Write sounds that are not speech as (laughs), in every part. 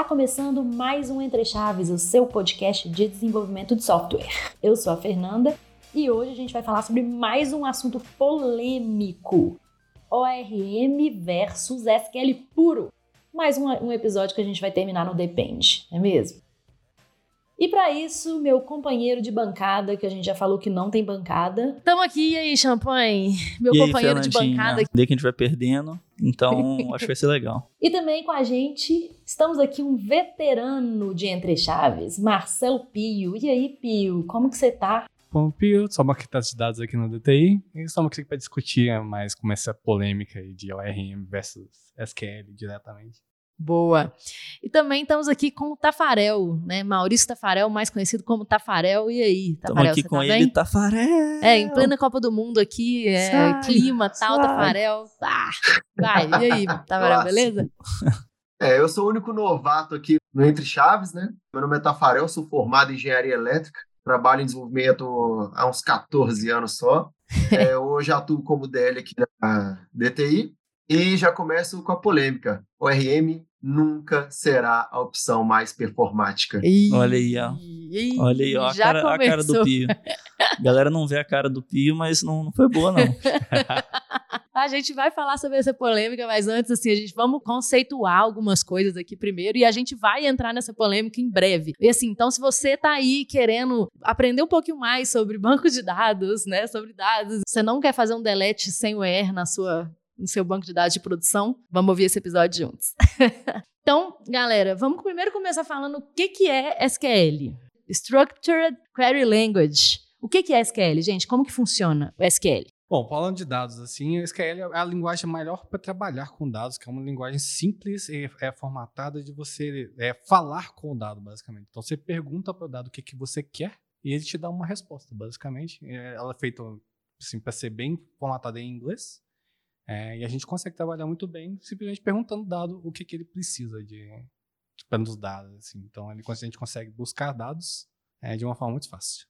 Está começando mais um Entre Chaves, o seu podcast de desenvolvimento de software. Eu sou a Fernanda e hoje a gente vai falar sobre mais um assunto polêmico: ORM versus SQL puro. Mais um, um episódio que a gente vai terminar no Depende, não é mesmo? E para isso, meu companheiro de bancada, que a gente já falou que não tem bancada. Tamo aqui, e aí, Champanhe? Meu E aí, companheiro de Fernandinha? bancada. Vê que a gente vai perdendo, então (laughs) acho que vai ser legal. E também com a gente, estamos aqui um veterano de Entre Chaves, Marcelo Pio. E aí, Pio, como que você tá? Pompeu, só uma arquiteto de dados aqui no DTI, e só uma aqui para discutir mais como essa polêmica aí de ORM versus SQL diretamente. Boa. E também estamos aqui com o Tafarel, né? Maurício Tafarel, mais conhecido como Tafarel. E aí, Estamos Tafarel, aqui você com tá ele, bem? Tafarel. É, em plena Copa do Mundo aqui, é, Sai, clima tal, sai. Tafarel. Ah, vai, e aí, (laughs) Tafarel, Nossa. beleza? É, eu sou o único novato aqui no Entre Chaves, né? Meu nome é Tafarel, sou formado em engenharia elétrica, trabalho em desenvolvimento há uns 14 anos só. (laughs) É, hoje atuo como DL aqui na DTI e já começo com a polêmica. O RM nunca será a opção mais performática. Ih, Olha aí, ó. ih, Olha aí, ó, a cara, a cara do. Pio. A (laughs) galera não vê a cara do Pio, mas não, não foi boa, não. (laughs) A gente vai falar sobre essa polêmica, mas antes, assim, a gente vamos conceituar algumas coisas aqui primeiro e a gente vai entrar nessa polêmica em breve. E assim, então, se você tá aí querendo aprender um pouquinho mais sobre banco de dados, né, sobre dados, você não quer fazer um delete sem o ER na sua, no seu banco de dados de produção, vamos ouvir esse episódio juntos. (laughs) então, galera, vamos primeiro começar falando o que, que é SQL. Structured Query Language. O que, que é SQL, gente? Como que funciona o SQL? Bom, falando de dados assim, a SQL é a linguagem melhor para trabalhar com dados, que é uma linguagem simples e é formatada de você é, falar com o dado, basicamente. Então você pergunta para o dado o que, que você quer e ele te dá uma resposta, basicamente. É, Ela é feita assim, para ser bem formatada em inglês. É, e a gente consegue trabalhar muito bem simplesmente perguntando o dado o que, que ele precisa de para nos dados. Assim. Então ele, a gente consegue buscar dados é, de uma forma muito fácil.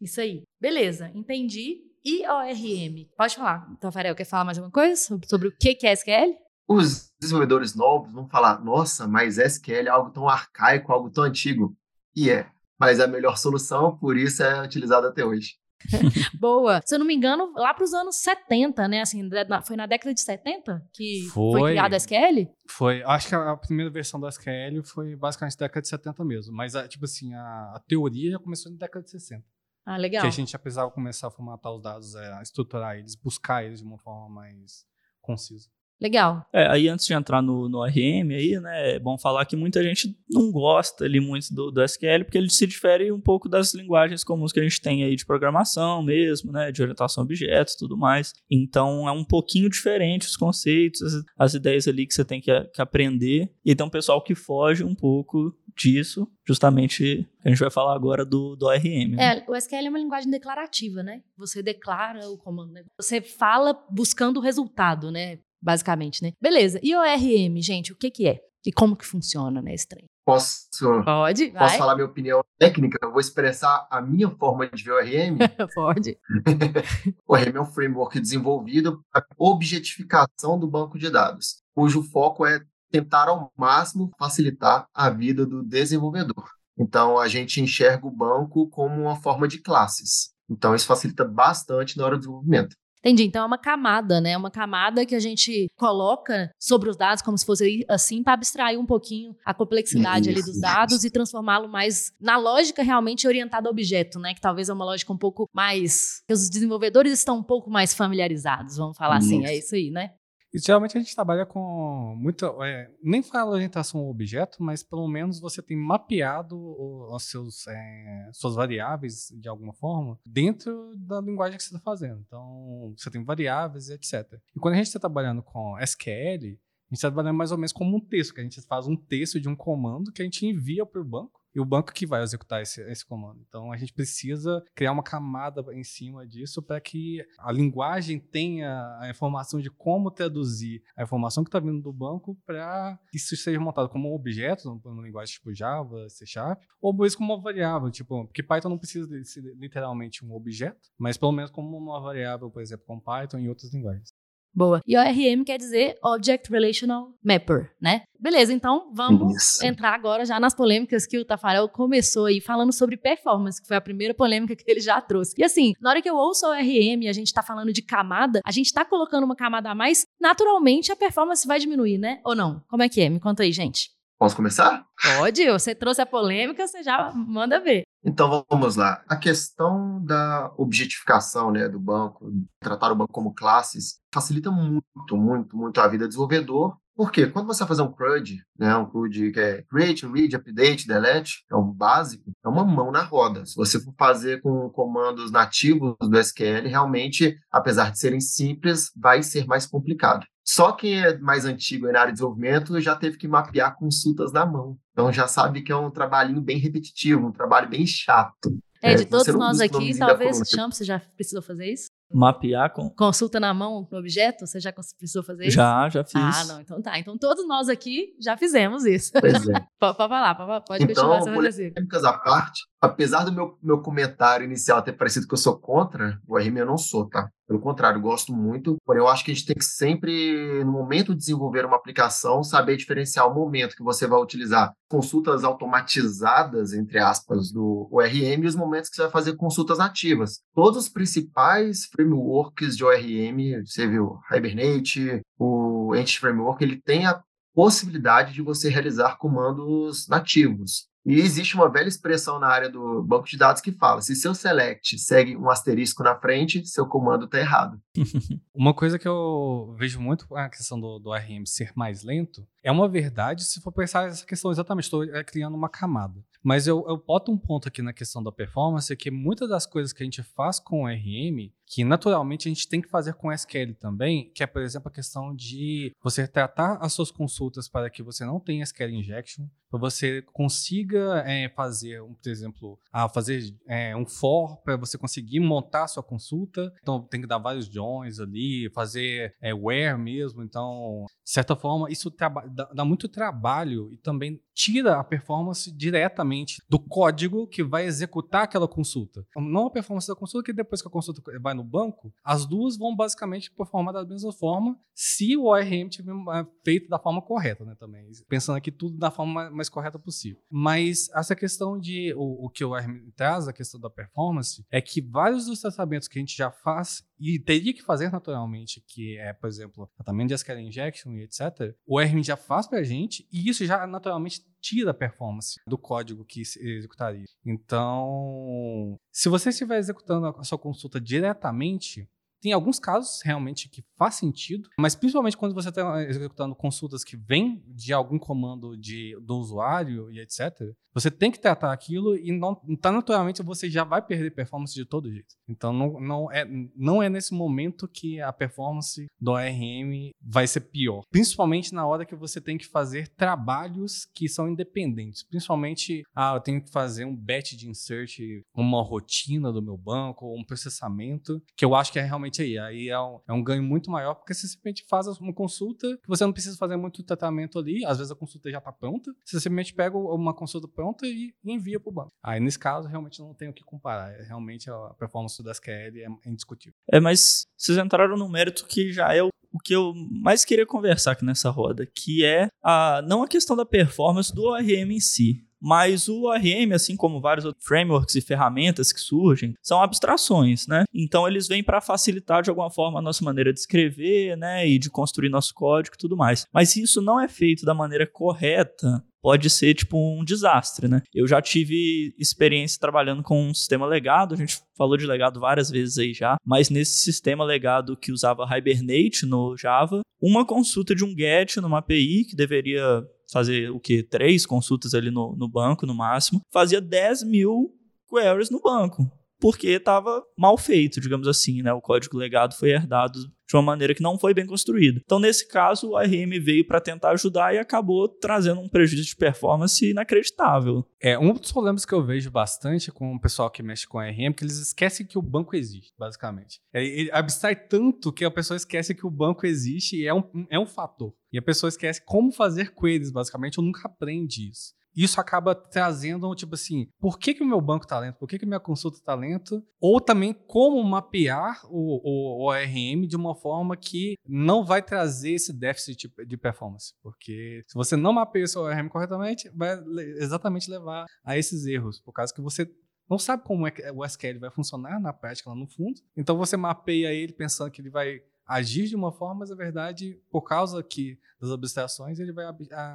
Isso aí. Beleza, entendi. E ORM? Pode falar, Tafarel, quer falar mais alguma coisa sobre, sobre o que que é SQL? Os desenvolvedores novos vão falar: nossa, mas SQL é algo tão arcaico, algo tão antigo. E é, mas é a melhor solução, por isso é utilizado até hoje. (laughs) Boa. Se eu não me engano, lá para os anos 70, né? Assim, da- foi na década de 70 que foi, Foi. criado SQL? Foi, acho que a, a primeira versão do SQL foi basicamente década de 70 mesmo, mas a, tipo assim, a, a teoria já começou na década de 60. Ah, legal. Que a gente já precisava começar a formatar os dados, é, estruturar eles, buscar eles de uma forma mais concisa. Legal. É, aí antes de entrar no, no RM aí, né, é bom falar que muita gente não gosta ali muito do, do SQL, porque ele se difere um pouco das linguagens comuns que a gente tem aí de programação mesmo, né, de orientação a objetos e tudo mais. Então é um pouquinho diferente os conceitos, as, as ideias ali que você tem que, que aprender. E tem um pessoal que foge um pouco disso, justamente a gente vai falar agora do, do ORM. né? É, o SQL é uma linguagem declarativa, né? Você declara o comando, né? Você fala buscando o resultado, né? Basicamente, né? Beleza. E ORM, gente, o que que é? E como que funciona, né, esse trem? Posso, Pode, posso vai. falar minha opinião técnica? Eu vou expressar a minha forma de ver o RM. (laughs) Pode. (laughs) O RM é um framework desenvolvido para objetificação do banco de dados, cujo foco é tentar ao máximo facilitar a vida do desenvolvedor. Então, a gente enxerga o banco como uma forma de classes. Então, isso facilita bastante na hora do desenvolvimento. Entendi. Então é uma camada, né? Uma camada que a gente coloca sobre os dados como se fosse assim para abstrair um pouquinho a complexidade ali dos dados e transformá-lo mais na lógica realmente orientada a objeto, né? Que talvez é uma lógica um pouco mais que os desenvolvedores estão um pouco mais familiarizados, vamos falar assim. É isso aí, né? E geralmente a gente trabalha com muita. é, nem fala orientação ao objeto, mas pelo menos você tem mapeado o- os seus, é, suas variáveis de alguma forma dentro da linguagem que você está fazendo. Então, você tem variáveis e etc. E quando a gente está trabalhando com SQL, a gente está trabalhando mais ou menos como um texto, que a gente faz um texto de um comando que a gente envia para o banco. E o banco que vai executar esse, esse comando. Então a gente precisa criar uma camada em cima disso para que a linguagem tenha a informação de como traduzir a informação que está vindo do banco para que isso seja montado como um objeto, numa linguagem tipo Java, C Sharp, ou mesmo como uma variável, tipo, porque Python não precisa de ser literalmente um objeto, mas pelo menos como uma variável, por exemplo, com Python e outras linguagens. Boa. E ORM quer dizer Object Relational Mapper, né? Beleza, então vamos Isso. entrar agora já nas polêmicas que o Tafarel começou aí falando sobre performance, que foi a primeira polêmica que ele já trouxe. E assim, na hora que eu ouço ORM e a gente tá falando de camada, a gente tá colocando uma camada a mais, naturalmente a performance vai diminuir, né? Ou não? Como é que é? Me conta aí, gente. Posso começar? Pode, você trouxe a polêmica, você já manda ver. Então vamos lá. A questão da objetificação né, do banco, tratar o banco como classes, facilita muito, muito, muito a vida do desenvolvedor. Por quê? Quando você vai fazer um CRUD, né, um CRUD que é Create, Read, Update, Delete, é um básico, é uma mão na roda. Se você for fazer com comandos nativos do SQL, realmente, apesar de serem simples, vai ser mais complicado. Só quem é mais antigo na área de desenvolvimento já teve que mapear consultas na mão. Então já sabe que é um trabalhinho bem repetitivo, um trabalho bem chato. É, de você todos nós o aqui, talvez, coluna. Champ, você já precisou fazer isso? Mapear com. Consulta na mão no objeto, você já precisou fazer isso? Já, já fiz. Ah, não, então tá. Então todos nós aqui já fizemos isso. Pois é. (laughs) Pode, falar, pode, pode Então, continuar polêmicas à parte, apesar do meu, meu comentário inicial ter parecido que eu sou contra, o RM eu não sou, tá? Pelo contrário, gosto muito, porém eu acho que a gente tem que sempre, no momento de desenvolver uma aplicação, saber diferenciar o momento que você vai utilizar consultas automatizadas, entre aspas, do ORM e os momentos que você vai fazer consultas nativas. Todos os principais frameworks de ORM, você viu, Hibernate, o Entity Framework, ele tem a possibilidade de você realizar comandos nativos. E existe uma velha expressão na área do banco de dados que fala: se seu select segue um asterisco na frente, seu comando está errado. (laughs) Uma coisa que eu vejo muito com a questão do, do RM ser mais lento é uma verdade se for pensar essa questão exatamente, estou é, criando uma camada. Mas eu, eu boto um ponto aqui na questão da performance, que muitas das coisas que a gente faz com o RM, que naturalmente a gente tem que fazer com SQL também, que é, por exemplo, a questão de você tratar as suas consultas para que você não tenha SQL injection, para você consiga é, fazer, um, por exemplo, ah, fazer é, um for para você conseguir montar a sua consulta. Então tem que dar vários joins ali, fazer é, where mesmo. Então, de certa forma, isso dá, dá muito trabalho e também tira a performance diretamente do código que vai executar aquela consulta. Não a performance da consulta, que depois que a consulta vai no banco, as duas vão basicamente performar da mesma forma se o ORM tiver é, feito da forma correta, né, também. Pensando aqui tudo da forma mais, mais correta possível. Mas essa questão de o, o que o ORM traz, a questão da performance, é que vários dos tratamentos que a gente já faz e teria que fazer naturalmente, que é, por exemplo, tratamento de SQL injection e etc., o ORM já faz pra gente e isso já naturalmente tira a performance do código que executaria. Então, se você estiver executando a sua consulta diretamente, tem alguns casos realmente que faz sentido, mas principalmente quando você está executando consultas que vêm de algum comando de, do usuário e etc., você tem que tratar aquilo e não tá naturalmente você já vai perder performance de todo jeito. Então não, não, é, não é nesse momento que a performance do ORM vai ser pior. Principalmente na hora que você tem que fazer trabalhos que são independentes. Principalmente, ah, eu tenho que fazer um batch de insert, uma rotina do meu banco, um processamento, que eu acho que é realmente aí. Aí é um, é um ganho muito maior, porque você simplesmente faz uma consulta que você não precisa fazer muito tratamento ali. Às vezes a consulta já está pronta. Você simplesmente pega uma consulta pronta e envia para o banco. Aí nesse caso, realmente não tem o que comparar. É, Realmente a performance do SQL é indiscutível. É, mas vocês entraram no mérito que já é o, o que eu mais queria conversar aqui nessa roda, que é a, não a questão da performance do ORM em si, mas o ORM, assim como vários outros frameworks e ferramentas que surgem, são abstrações, né? Então eles vêm para facilitar de alguma forma a nossa maneira de escrever, né, e de construir nosso código e tudo mais. Mas se isso não é feito da maneira correta, pode ser tipo um desastre, né? Eu já tive experiência trabalhando com um sistema legado, a gente falou de legado várias vezes aí já, mas nesse sistema legado que usava Hibernate no Java, uma consulta de um get numa API que deveria fazer o que? Três consultas ali no, no banco no máximo, fazia 10 mil queries no banco. Porque estava mal feito, digamos assim, né? O código legado foi herdado de uma maneira que não foi bem construída. Então, nesse caso, o ARM veio para tentar ajudar e acabou trazendo um prejuízo de performance inacreditável. É, um dos problemas que eu vejo bastante com o pessoal que mexe com RM é que eles esquecem que o banco existe, basicamente. É, ele abstrai tanto que a pessoa esquece que o banco existe e é um, é um fator. E a pessoa esquece como fazer queries, basicamente, ou nunca aprende isso. Isso acaba trazendo, tipo assim, por que, que o meu banco tá lento? Por que, que minha consulta tá lento? Ou também como mapear o, o, o ORM de uma forma que não vai trazer esse déficit de performance. Porque se você não mapeia o seu ORM corretamente, vai exatamente levar a esses erros, por causa que você não sabe como é que o SQL vai funcionar na prática lá no fundo. Então você mapeia ele pensando que ele vai agir de uma forma, mas na verdade, por causa que das abstrações, ele vai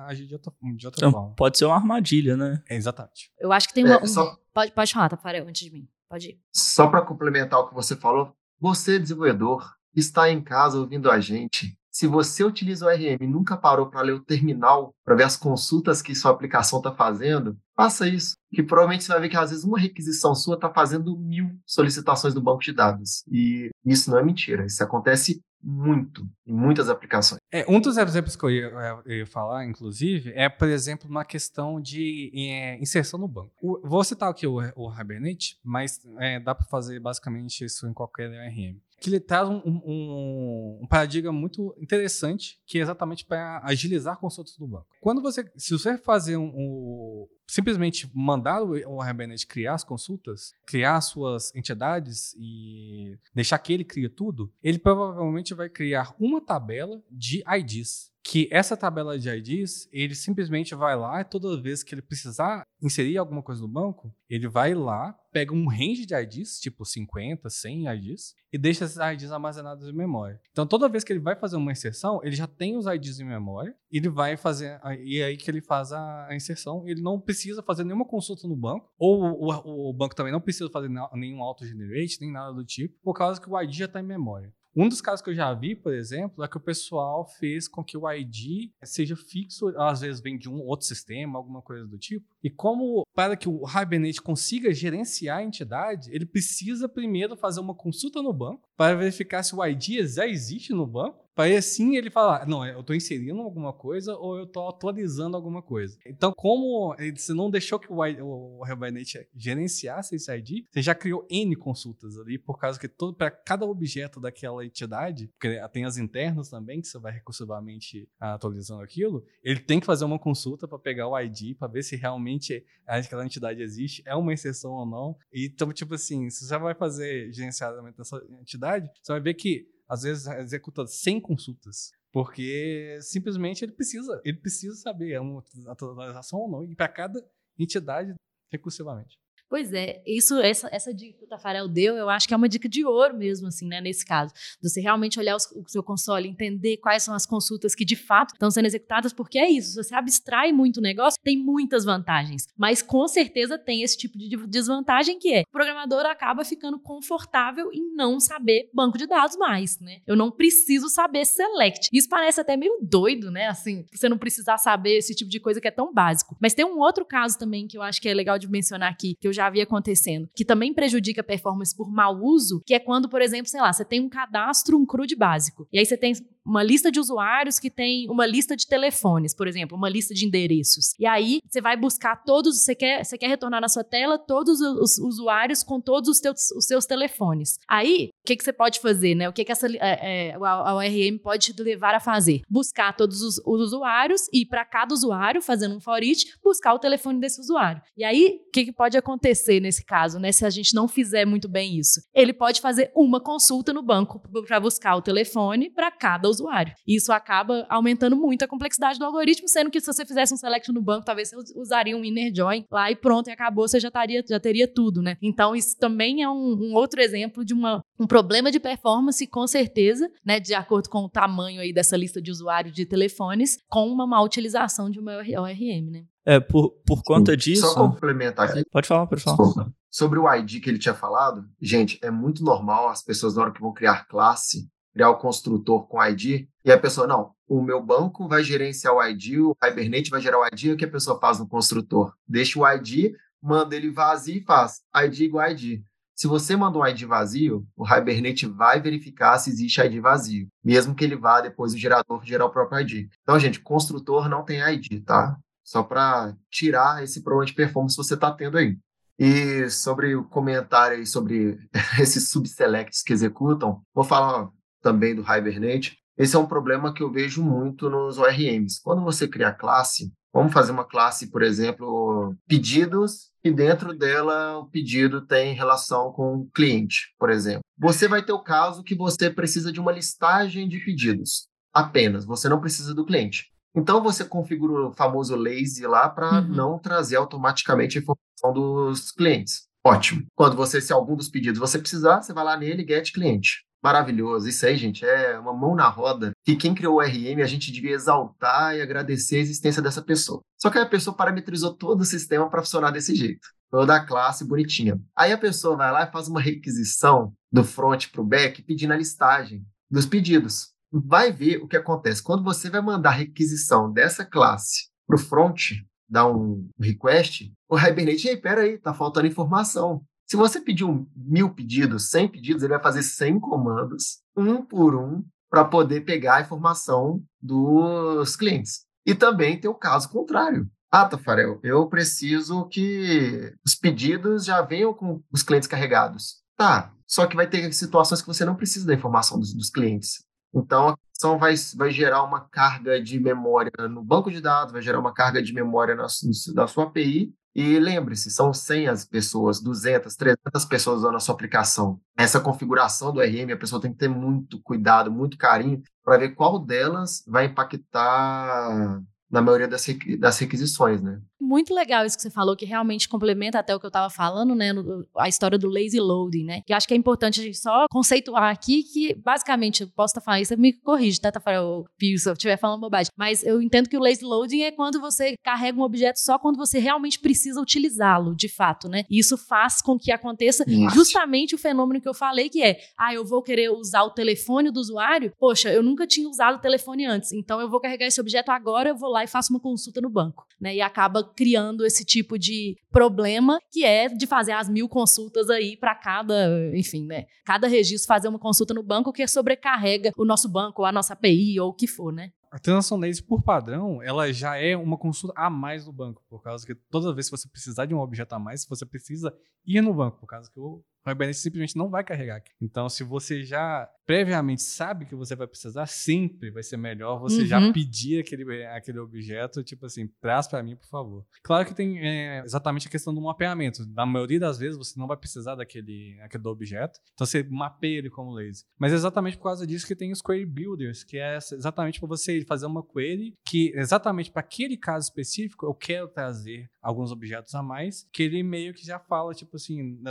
agir de outra, de outra então, forma. Pode ser uma armadilha, né? É, exatamente. Eu acho que tem uma. É, só... pode, pode falar, Tafarel, antes de mim. Pode ir. Só para complementar o que você falou, você, desenvolvedor, está em casa ouvindo a gente. Se você utiliza o RM e nunca parou para ler o terminal, para ver as consultas que sua aplicação está fazendo, faça isso. Que provavelmente você vai ver que às vezes uma requisição sua está fazendo mil solicitações do banco de dados. E isso não é mentira. Isso acontece muito em muitas aplicações. É, um dos exemplos que eu ia, eu ia, falar, inclusive, é, por exemplo, uma questão de é, inserção no banco. O, vou citar aqui o, o Hibernate, mas é, dá para fazer basicamente isso em qualquer ORM. Que ele traz um, um, um paradigma muito interessante, que é exatamente para agilizar consultas do banco. Quando você, se você fazer um, simplesmente mandar o Hibernate criar as consultas, criar suas entidades e deixar que ele crie tudo, ele provavelmente vai criar uma tabela de IDs que essa tabela de IDs, ele simplesmente vai lá e toda vez que ele precisar inserir alguma coisa no banco, ele vai lá, pega um range de IDs, tipo 50, 100 IDs, e deixa esses IDs armazenados em memória. Então, toda vez que ele vai fazer uma inserção, ele já tem os IDs em memória, e ele vai fazer, e é aí que ele faz a, inserção, ele não precisa fazer nenhuma consulta no banco, ou o, o banco também não precisa fazer nenhum auto-generate, nem nada do tipo, por causa que o ID já está em memória. Um dos casos que eu já vi, por exemplo, é que o pessoal fez com que o ID seja fixo, às vezes vem de um outro sistema, alguma coisa do tipo. E como para que o Hibernate consiga gerenciar a entidade, ele precisa primeiro fazer uma consulta no banco para verificar se o ID já existe no banco Aí assim ele fala, não, eu estou inserindo alguma coisa ou eu estou atualizando alguma coisa. Então, como você não deixou que o, o Hibernate gerenciasse esse ID, você já criou N consultas ali, por causa que todo para cada objeto daquela entidade, porque tem as internas também, que você vai recursivamente atualizando aquilo, ele tem que fazer uma consulta para pegar o ID, para ver se realmente aquela entidade existe, é uma exceção ou não. Então, tipo assim, se você vai fazer gerenciamento dessa entidade, você vai ver que às vezes executa 100 consultas. Porque simplesmente ele precisa, ele precisa saber é uma atualização ou não, e para cada entidade recursivamente. Pois é, isso, essa, essa dica que o Tafarel deu, eu acho que é uma dica de ouro mesmo, assim, né, nesse caso. Você realmente olhar os, o seu console, entender quais são as consultas que de fato estão sendo executadas, porque é isso, se você abstrai muito o negócio, tem muitas vantagens. Mas com certeza tem esse tipo de desvantagem que é, o programador acaba ficando confortável em não saber banco de dados mais, né? Eu não preciso saber select. Isso parece até meio doido, né? Assim, você não precisar saber esse tipo de coisa que é tão básico. Mas tem um outro caso também que eu acho que é legal de mencionar aqui, que eu já havia acontecendo, que também prejudica a performance por mau uso, que é quando, por exemplo, sei lá, você tem um cadastro, um CRUD básico, e aí você tem uma lista de usuários que tem uma lista de telefones, por exemplo, uma lista de endereços. E aí você vai buscar todos, você quer, você quer retornar na sua tela todos os usuários com todos os, teus, os seus telefones. Aí, o que, que você pode fazer, né? O que, que essa, é, é, a ORM pode te levar a fazer? Buscar todos os, os usuários e para cada usuário, fazendo um for each, buscar o telefone desse usuário. E aí, o que, que pode acontecer nesse caso, né? Se a gente não fizer muito bem isso? Ele pode fazer uma consulta no banco para buscar o telefone para cada usuário isso acaba aumentando muito a complexidade do algoritmo, sendo que se você fizesse um select no banco, talvez você usaria um inner join lá e pronto, e acabou, você já, taria, já teria tudo, né? Então, isso também é um, um outro exemplo de uma, um problema de performance, com certeza, né? De acordo com o tamanho aí dessa lista de usuários de telefones, com uma má utilização de uma ORM, né? É, por, por conta disso. Só complementar aqui. Pode falar, pode falar. Desculpa. Sobre o ID que ele tinha falado, gente, é muito normal as pessoas, na hora que vão criar classe, criar o construtor com ID, e a pessoa, não, o meu banco vai gerenciar o ID, o Hibernate vai gerar o ID, o que a pessoa faz no construtor? Deixa o ID, manda ele vazio e faz ID igual ID. Se você manda um ID vazio, o Hibernate vai verificar se existe ID vazio, mesmo que ele vá depois do gerador gerar o próprio ID. Então, gente, construtor não tem ID, tá? Só para tirar esse problema de performance que você está tendo aí. E sobre o comentário aí sobre (laughs) esses subselects que executam, vou falar também do Hibernate. Esse é um problema que eu vejo muito nos ORMs. Quando você cria classe, Vamos fazer uma classe, por exemplo, pedidos, e dentro dela o pedido tem relação com o cliente, por exemplo. Você vai ter o caso que você precisa de uma listagem de pedidos apenas, você não precisa do cliente. Então você configura o famoso lazy lá para uhum. não trazer automaticamente a informação dos clientes. Ótimo. Quando você, se algum dos pedidos você precisar, você vai lá nele, get cliente. Maravilhoso. Isso aí, gente, é uma mão na roda que quem criou o RM a gente devia exaltar e agradecer a existência dessa pessoa. Só que aí a pessoa parametrizou todo o sistema para funcionar desse jeito. Toda a classe bonitinha. Aí a pessoa vai lá e faz uma requisição do front para o back pedindo a listagem dos pedidos. Vai ver o que acontece. Quando você vai mandar requisição dessa classe para o front, dar um request, o Hibernate, ei, peraí, tá faltando informação. Se você pediu mil pedidos, 100 pedidos, ele vai fazer 100 comandos, um por um, para poder pegar a informação dos clientes. E também tem o caso contrário. Ah, Tafarel, eu preciso que os pedidos já venham com os clientes carregados. Tá, só que vai ter situações que você não precisa da informação dos, dos clientes. Então, a ação vai, vai gerar uma carga de memória no banco de dados, vai gerar uma carga de memória na, na sua API, e lembre-se, são 100 as pessoas, 200, 300 pessoas usando a sua aplicação. Essa configuração do RM, a pessoa tem que ter muito cuidado, muito carinho, para ver qual delas vai impactar na maioria das, das requisições, né? Muito legal isso que você falou, que realmente complementa até o que eu estava falando, né? No, a história do lazy loading, né? Que acho que é importante a gente só conceituar aqui que, basicamente, eu posso estar tá falando isso, me corrige, tá, Tafarel, Pio, se eu estiver falando bobagem. Mas eu entendo que o lazy loading é quando você carrega um objeto só quando você realmente precisa utilizá-lo, de fato, né? E isso faz com que aconteça Nossa. justamente o fenômeno que eu falei, que é, ah, eu vou querer usar o telefone do usuário, poxa, eu nunca tinha usado o telefone antes, então eu vou carregar esse objeto agora, eu vou lá e faço uma consulta no banco, né? E acaba criando esse tipo de problema que é de fazer as mil consultas aí para cada, enfim, né? Cada registro fazer uma consulta no banco que sobrecarrega o nosso banco, a nossa API ou o que for, né? A transação lazy, por padrão, ela já é uma consulta a mais no banco, por causa que toda vez que você precisar de um objeto a mais, você precisa ir no banco, por causa que o o Hibernate simplesmente não vai carregar. Então, se você já previamente sabe que você vai precisar, sempre vai ser melhor você uhum. já pedir aquele, aquele objeto, tipo assim, traz para mim, por favor. Claro que tem é, exatamente a questão do mapeamento. Na maioria das vezes, você não vai precisar daquele, aquele objeto, então você mapeia ele como lazy. Mas é exatamente por causa disso que tem os query builders, que é exatamente para você fazer uma query que, exatamente para aquele caso específico, eu quero trazer alguns objetos a mais, que ele meio que já fala, tipo assim,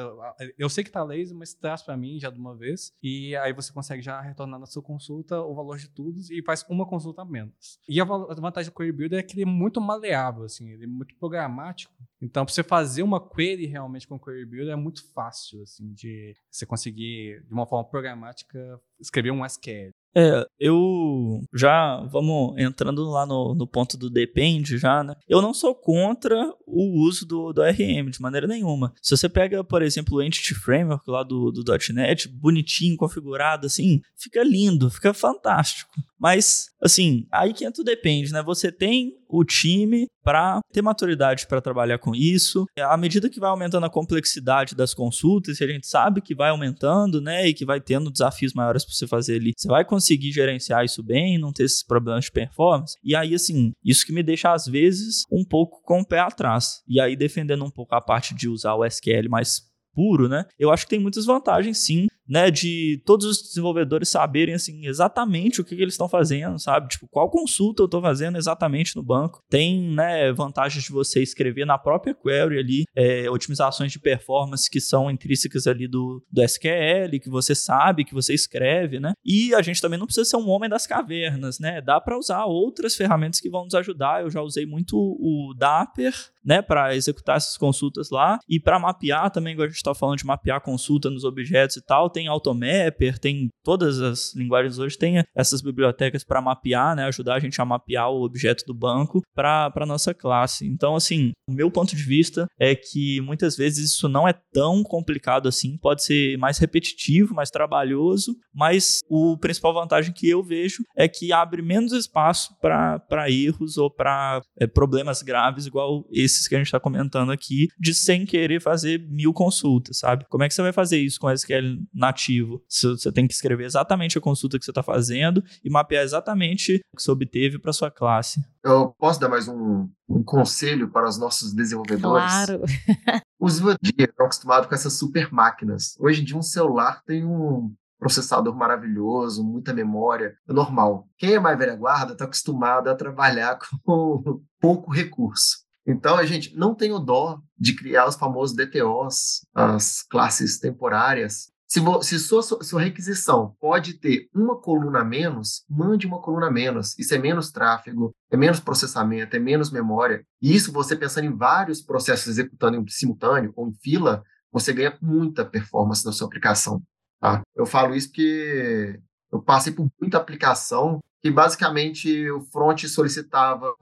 eu sei que tá lazy, mas traz para mim já de uma vez. E aí você consegue já retornar na sua consulta o valor de tudo e faz uma consulta a menos. E a vantagem do Query Builder é que ele é muito maleável, assim, ele é muito programático. Então, para você fazer uma query realmente com o Query Builder é muito fácil, assim, de você conseguir, de uma forma programática, escrever um SQL. É, eu já vamos entrando lá no, no ponto do depende já, né? Eu não sou contra o uso do, do RM de maneira nenhuma. Se você pega, por exemplo, o Entity Framework lá do, do .NET, bonitinho, configurado, assim, fica lindo, fica fantástico. Mas, assim, aí que entra o depende, né? Você tem o time para ter maturidade para trabalhar com isso. À medida que vai aumentando a complexidade das consultas, e a gente sabe que vai aumentando, né, e que vai tendo desafios maiores para você fazer ali, você vai conseguir gerenciar isso bem, não ter esses problemas de performance. E aí, assim, isso que me deixa às vezes um pouco com o pé atrás. E aí defendendo um pouco a parte de usar o SQL mais puro, né? Eu acho que tem muitas vantagens, sim, né, de todos os desenvolvedores saberem assim exatamente o que, que eles estão fazendo, sabe? Tipo, qual consulta eu estou fazendo exatamente no banco. Tem, né, vantagens de você escrever na própria query ali é, otimizações de performance que são intrínsecas ali do, do SQL, que você sabe, que você escreve, né? E a gente também não precisa ser um homem das cavernas, né? Dá para usar outras ferramentas que vão nos ajudar. Eu já usei muito o Dapper, né, para executar essas consultas lá e para mapear também, igual a gente está falando de mapear consulta nos objetos e tal tem Automapper, tem todas as linguagens hoje, tem essas bibliotecas para mapear, né, ajudar a gente a mapear o objeto do banco para a nossa classe. Então, assim, o meu ponto de vista é que muitas vezes isso não é tão complicado assim, pode ser mais repetitivo, mais trabalhoso, mas o principal vantagem que eu vejo é que abre menos espaço para erros ou para é, problemas graves, igual esse desses que a gente está comentando aqui, de sem querer fazer mil consultas, sabe? Como é que você vai fazer isso com SQL nativo? Você tem que escrever exatamente a consulta que você está fazendo e mapear exatamente o que você obteve para sua classe. Eu posso dar mais um, um conselho para os nossos desenvolvedores? Claro. (laughs) Os desenvolvedores estão acostumados com essas super máquinas. Hoje em dia, um celular tem um processador maravilhoso, muita memória, é normal. Quem é mais velha guarda está acostumado a trabalhar (laughs) com pouco recurso. Então, a gente não tem o dó de criar os famosos DTOs, as classes temporárias. Se, se sua, sua requisição pode ter uma coluna a menos, mande uma coluna a menos. Isso é menos tráfego, é menos processamento, é menos memória. E isso, você pensando em vários processos executando em simultâneo ou em fila, você ganha muita performance na sua aplicação. Tá? Eu falo isso porque eu passei por muita aplicação que basicamente o front solicitava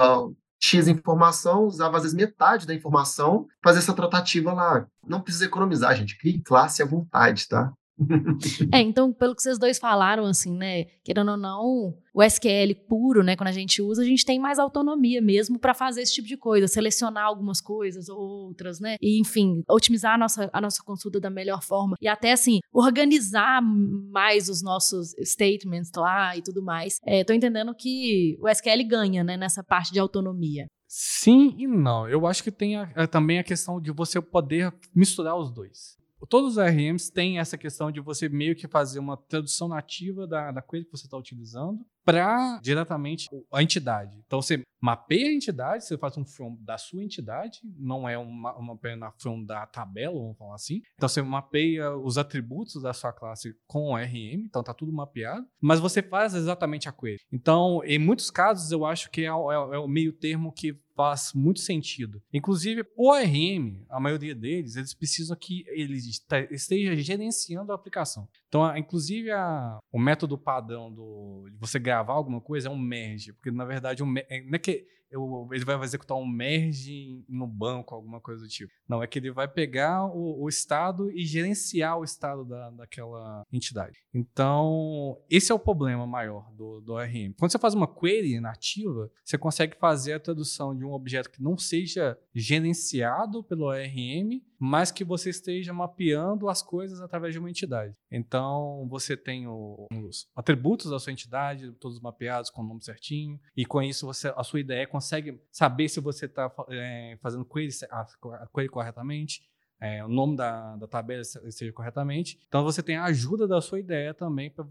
X informação, usava às vezes metade da informação, fazer essa tratativa lá. Não precisa economizar, gente. Crie classe à vontade, tá? (laughs) é, então, pelo que vocês dois falaram, assim, né? Querendo ou não, o SQL puro, né? Quando a gente usa, a gente tem mais autonomia mesmo para fazer esse tipo de coisa, selecionar algumas coisas ou outras, né? E, enfim, otimizar a nossa, a nossa consulta da melhor forma. E até, assim, organizar mais os nossos statements lá e tudo mais. É, tô entendendo que o SQL ganha, né? Nessa parte de autonomia. Sim e não. Eu acho que tem a, a, também a questão de você poder misturar os dois todos os RMs têm essa questão de você meio que fazer uma tradução nativa da, da coisa que você está utilizando para diretamente a entidade. Então você mapeia a entidade, você faz um from da sua entidade, não é uma, uma pena from da tabela, vamos falar assim. Então você mapeia os atributos da sua classe com o RM, então tá tudo mapeado, mas você faz exatamente a query. Então, em muitos casos, eu acho que é, é, é o meio termo que faz muito sentido. Inclusive, o ORM, a maioria deles, eles precisam que ele esteja gerenciando a aplicação. Então, inclusive, a, o método padrão do, de você gravar alguma coisa é um merge, porque na verdade um, é, não é que eu, ele vai executar um merge no banco, alguma coisa do tipo. Não, é que ele vai pegar o, o estado e gerenciar o estado da, daquela entidade. Então, esse é o problema maior do, do ORM. Quando você faz uma query nativa, você consegue fazer a tradução de um objeto que não seja gerenciado pelo ORM, mas que você esteja mapeando as coisas através de uma entidade. Então, você tem o, os atributos da sua entidade, todos mapeados com o nome certinho, e com isso você, a sua ideia consegue saber se você está é, fazendo query, a, query corretamente, é, o nome da, da tabela seja corretamente. Então, você tem a ajuda da sua ideia também para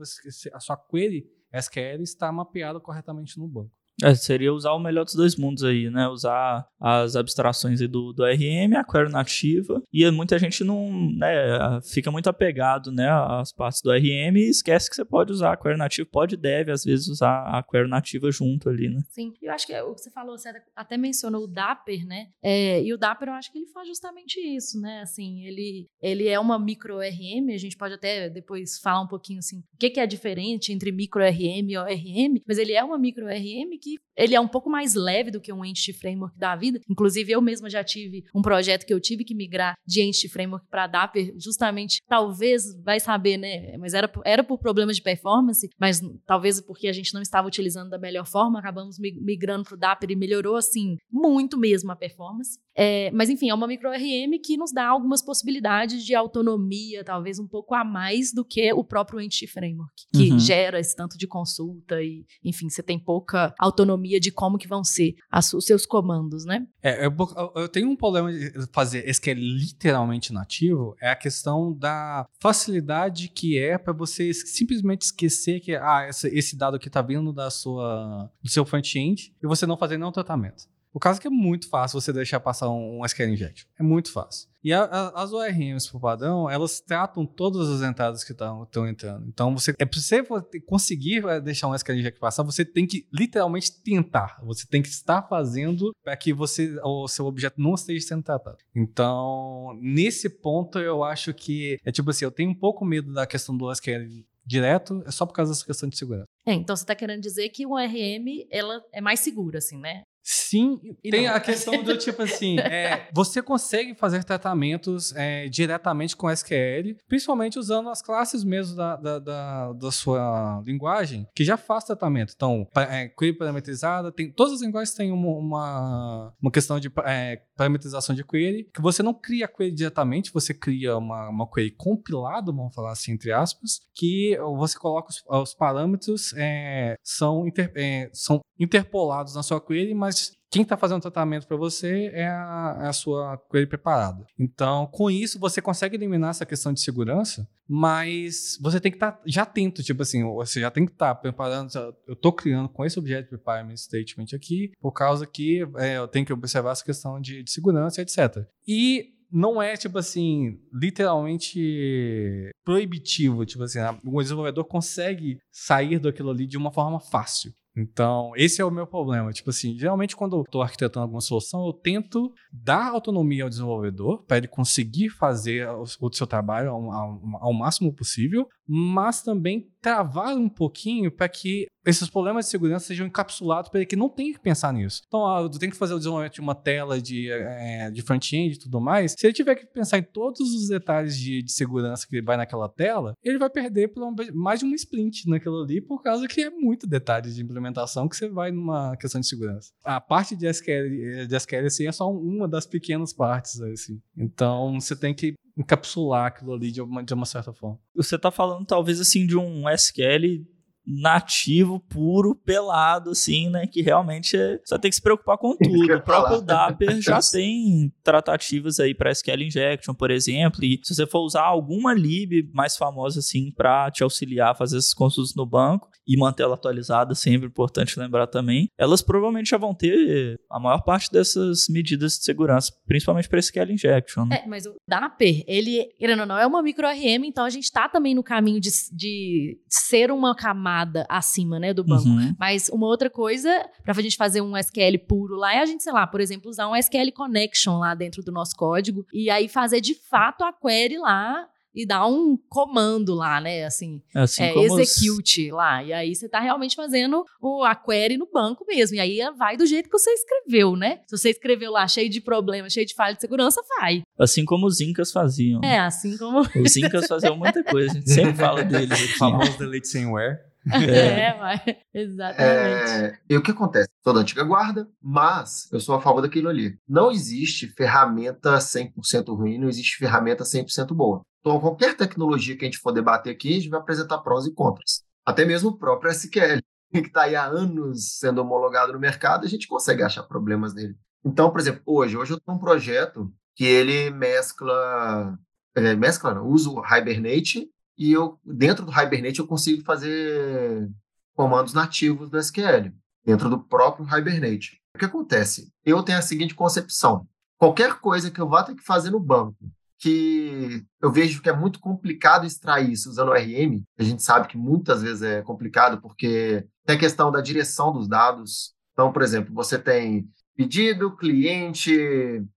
a sua query SQL estar mapeada corretamente no banco. É, seria usar o melhor dos dois mundos aí, né? Usar as abstrações do, do RM, a query nativa, e muita gente não, né, fica muito apegado, né, às partes do RM e esquece que você pode usar a query nativa, pode deve, às vezes, usar a query nativa junto ali, né? Sim, eu acho que é o que você falou, você até mencionou o Dapper, né? É, e o Dapper, eu acho que ele faz justamente isso, né? Assim, ele, ele é uma micro RM, a gente pode até depois falar um pouquinho, assim, o que, que é diferente entre micro RM e ORM, mas ele é uma micro RM que ele é um pouco mais leve do que um Entity Framework da vida. Inclusive, eu mesma já tive um projeto que eu tive que migrar de Entity Framework para Dapper, justamente, talvez, vai saber, né? Mas era, era por problemas de performance, mas talvez porque a gente não estava utilizando da melhor forma, acabamos migrando para o Dapper e melhorou, assim, muito mesmo a performance. É, mas, enfim, é uma micro-RM que nos dá algumas possibilidades de autonomia, talvez um pouco a mais do que o próprio Entity Framework, que uhum. gera esse tanto de consulta e, enfim, você tem pouca autonomia de como que vão ser as, os seus comandos, né? É, eu, eu tenho um problema de fazer esse que é literalmente nativo, é a questão da facilidade que é para você simplesmente esquecer que ah, esse, esse dado aqui está vindo da sua, do seu front-end e você não fazer nenhum tratamento. O caso é que é muito fácil você deixar passar um, um SQL injection. É muito fácil. E a, a, as ORMs por padrão, elas tratam todas as entradas que estão entrando. Então, você, é para você conseguir é, deixar um SQL injection passar, você tem que literalmente tentar. Você tem que estar fazendo para que você, o seu objeto não esteja sendo tratado. Então, nesse ponto, eu acho que é tipo assim, eu tenho um pouco medo da questão do SQL direto, é só por causa dessa questão de segurança. É, então você está querendo dizer que o ORM ela é mais segura, assim, né? Sim, tem não. a questão do tipo assim, (laughs) é, você consegue fazer tratamentos é, diretamente com SQL, principalmente usando as classes mesmo da, da, da, da sua linguagem, que já faz tratamento. Então, é, query parametrizada, tem, todas as linguagens têm uma, uma, uma questão de é, parametrização de query, que você não cria a query diretamente, você cria uma, uma query compilada, vamos falar assim, entre aspas, que você coloca os, os parâmetros é, são, inter- é, são interpolados na sua query, mas quem está fazendo o tratamento para você é a, é a sua query preparada. Então, com isso, você consegue eliminar essa questão de segurança, mas você tem que estar já atento, tipo assim, você já tem que estar preparando, eu estou criando com esse Object Preparement Statement aqui, por causa que é, eu tenho que observar essa questão de, de segurança, etc. E não é, tipo assim, literalmente proibitivo. Tipo assim, a- o desenvolvedor consegue sair daquilo ali de uma forma fácil. Então, esse é o meu problema. Tipo assim, geralmente quando eu estou arquitetando alguma solução, eu tento dar autonomia ao desenvolvedor para ele conseguir fazer o, seu trabalho ao, ao- ao máximo possível, mas também travar um pouquinho para que esses problemas de segurança sejam encapsulados para que não tem que pensar nisso. Então, ah, eu tenho que fazer o desenvolvimento de uma tela de, eh, de front-end e tudo mais. Se ele tiver que pensar em todos os detalhes de, de segurança que vai naquela tela, ele vai perder uma- mais de um sprint naquilo ali, por causa que é muito detalhe de implementação que você vai numa questão de segurança. A parte de SQL, de SQL assim, é só uma das pequenas partes. Assim. Então, você tem que encapsular aquilo ali de uma, de uma certa forma. Você tá falando talvez assim de um SQL nativo, puro, pelado, assim, né? Que realmente é, você tem que se preocupar com tudo. (laughs) O próprio. Dapper (laughs) já tem tratativas aí para SQL Injection, por exemplo. E se você for usar alguma lib mais famosa, assim, para te auxiliar a fazer esses consultas no banco e manter ela atualizada, sempre importante lembrar também, elas provavelmente já vão ter a maior parte dessas medidas de segurança, principalmente para SQL Injection. Né? É, mas o Dapper, ele, querendo ou não, é uma micro RM, então a gente tá também no caminho de, de ser uma camada acima, né, do banco. Uhum. Mas uma outra coisa, pra gente fazer um SQL puro lá, é a gente, sei lá, por exemplo, usar um SQL Connection lá dentro do nosso código e aí fazer de fato a query lá e dar um comando lá, né, assim, Assim é, como os- execute lá. E aí você tá realmente fazendo o, a query no banco mesmo. E aí vai do jeito que você escreveu, né? Se você escreveu lá cheio de problemas, cheio de falha de segurança, vai. assim como os Incas faziam. É, assim como. Os Incas faziam muita coisa, a gente sempre fala deles (laughs) aqui. famoso delete sameware. (laughs) É, vai. Exatamente. É, e o que acontece? Sou da antiga guarda, mas eu sou a favor daquilo ali. Não existe ferramenta 100% ruim, não existe ferramenta 100% boa. Então, qualquer tecnologia que a gente for debater aqui, a gente vai apresentar prós e contras. Até mesmo o próprio SQL, (laughs) que está aí há anos sendo homologado no mercado, a gente consegue achar problemas nele. Então, por exemplo, hoje, hoje eu tenho um projeto que ele mescla, é, mescla, não, usa o Hibernate e eu dentro do Hibernate eu consigo fazer comandos nativos do SQL dentro do próprio Hibernate. O que acontece? Eu tenho a seguinte concepção: qualquer coisa que eu vá ter que fazer no banco que eu vejo que é muito complicado extrair isso usando o RM, a gente sabe que muitas vezes é complicado porque tem a questão da direção dos dados. Então, por exemplo, você tem pedido, cliente,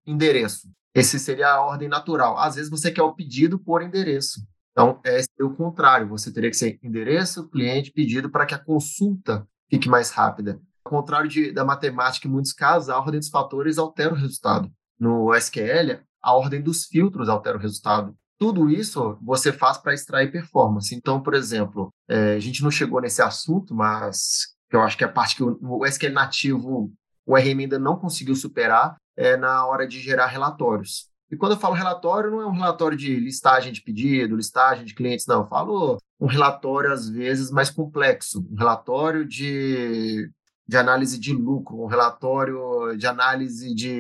endereço. Esse seria a ordem natural. Às vezes você quer o pedido por endereço. Então, é o contrário. Você teria que ser endereço, cliente, pedido para que a consulta fique mais rápida. Ao contrário de, da matemática, em muitos casos, a ordem dos fatores altera o resultado. No SQL, a ordem dos filtros altera o resultado. Tudo isso você faz para extrair performance. Então, por exemplo, é, a gente não chegou nesse assunto, mas eu acho que a parte que o, o SQL nativo, o RM ainda não conseguiu superar, é na hora de gerar relatórios. E quando eu falo relatório, não é um relatório de listagem de pedido, listagem de clientes, não. Eu falo um relatório, às vezes, mais complexo. Um relatório de, de análise de lucro, um relatório de análise de.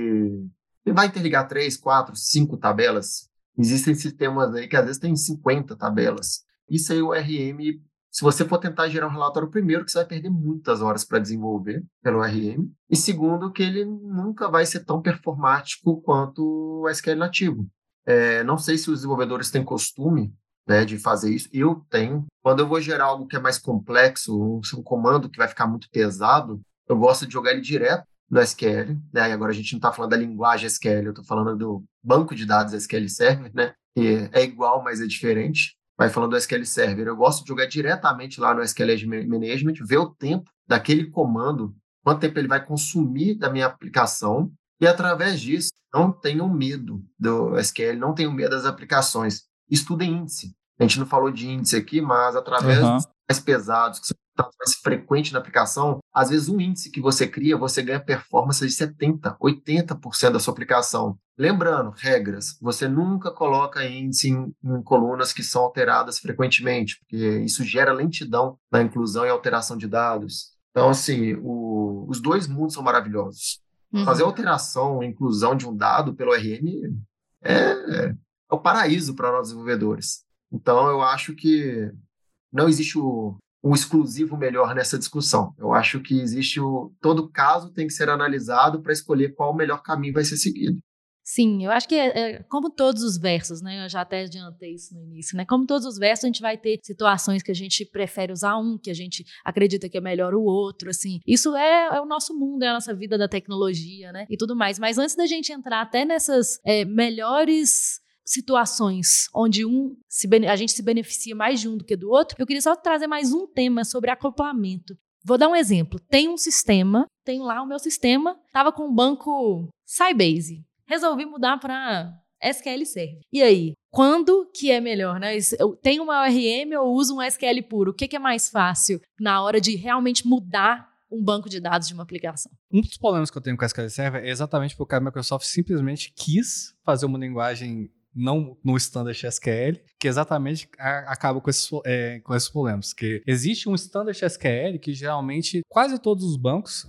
Ele vai interligar três, quatro, cinco tabelas. Existem sistemas aí que às vezes tem 50 tabelas. Isso aí o RM, se você for tentar gerar um relatório, primeiro que você vai perder muitas horas para desenvolver pelo RM, e segundo que ele nunca vai ser tão performático quanto o SQL nativo. É, não sei se os desenvolvedores têm costume né, de fazer isso. Eu tenho. Quando eu vou gerar algo que é mais complexo, um, comando que vai ficar muito pesado, eu gosto de jogar ele direto no SQL, né? E agora a gente não está falando da linguagem SQL, eu estou falando do banco de dados SQL Server, né? Que é igual, mas é diferente. Vai falando do SQL Server. Eu gosto de jogar diretamente lá no SQL Management, ver o tempo daquele comando quanto tempo ele vai consumir da minha aplicação, e através disso, não tenham medo do SQL, não tenham medo das aplicações. Estudem índice. A gente não falou de índice aqui, mas através uhum. dos mais pesados, que são mais frequentes na aplicação, às vezes um índice que você cria, você ganha performance de 70%, 80% da sua aplicação. Lembrando, regras, você nunca coloca índice em, em, colunas que são alteradas frequentemente, porque isso gera lentidão na inclusão e alteração de dados. Então, assim, o, os dois mundos são maravilhosos. Uhum. Fazer alteração, inclusão de um dado pelo RM é, é o paraíso para nós desenvolvedores. Então, eu acho que não existe o, o exclusivo melhor nessa discussão. Eu acho que existe o. Todo caso tem que ser analisado para escolher qual o melhor caminho vai ser seguido. Sim, eu acho que é, é, como todos os versos, né? Eu já até adiantei isso no início, né? Como todos os versos, a gente vai ter situações que a gente prefere usar um, que a gente acredita que é melhor o outro, assim. Isso é, é o nosso mundo, é a nossa vida da tecnologia, né? E tudo mais. Mas antes da gente entrar até nessas é, melhores situações onde um se, a gente se beneficia mais de um do que do outro, eu queria só trazer mais um tema sobre acoplamento. Vou dar um exemplo. Tem um sistema, tem lá o meu sistema, estava com o banco Sybase resolvi mudar para SQL Server. E aí, quando que é melhor, né? Eu tenho uma ORM ou uso um SQL puro? O que, que é mais fácil na hora de realmente mudar um banco de dados de uma aplicação? Um dos problemas que eu tenho com a SQL Server é exatamente porque a Microsoft simplesmente quis fazer uma linguagem não no standard SQL, que exatamente acaba com esses, é, com esses problemas. Que existe um standard SQL que geralmente quase todos os bancos,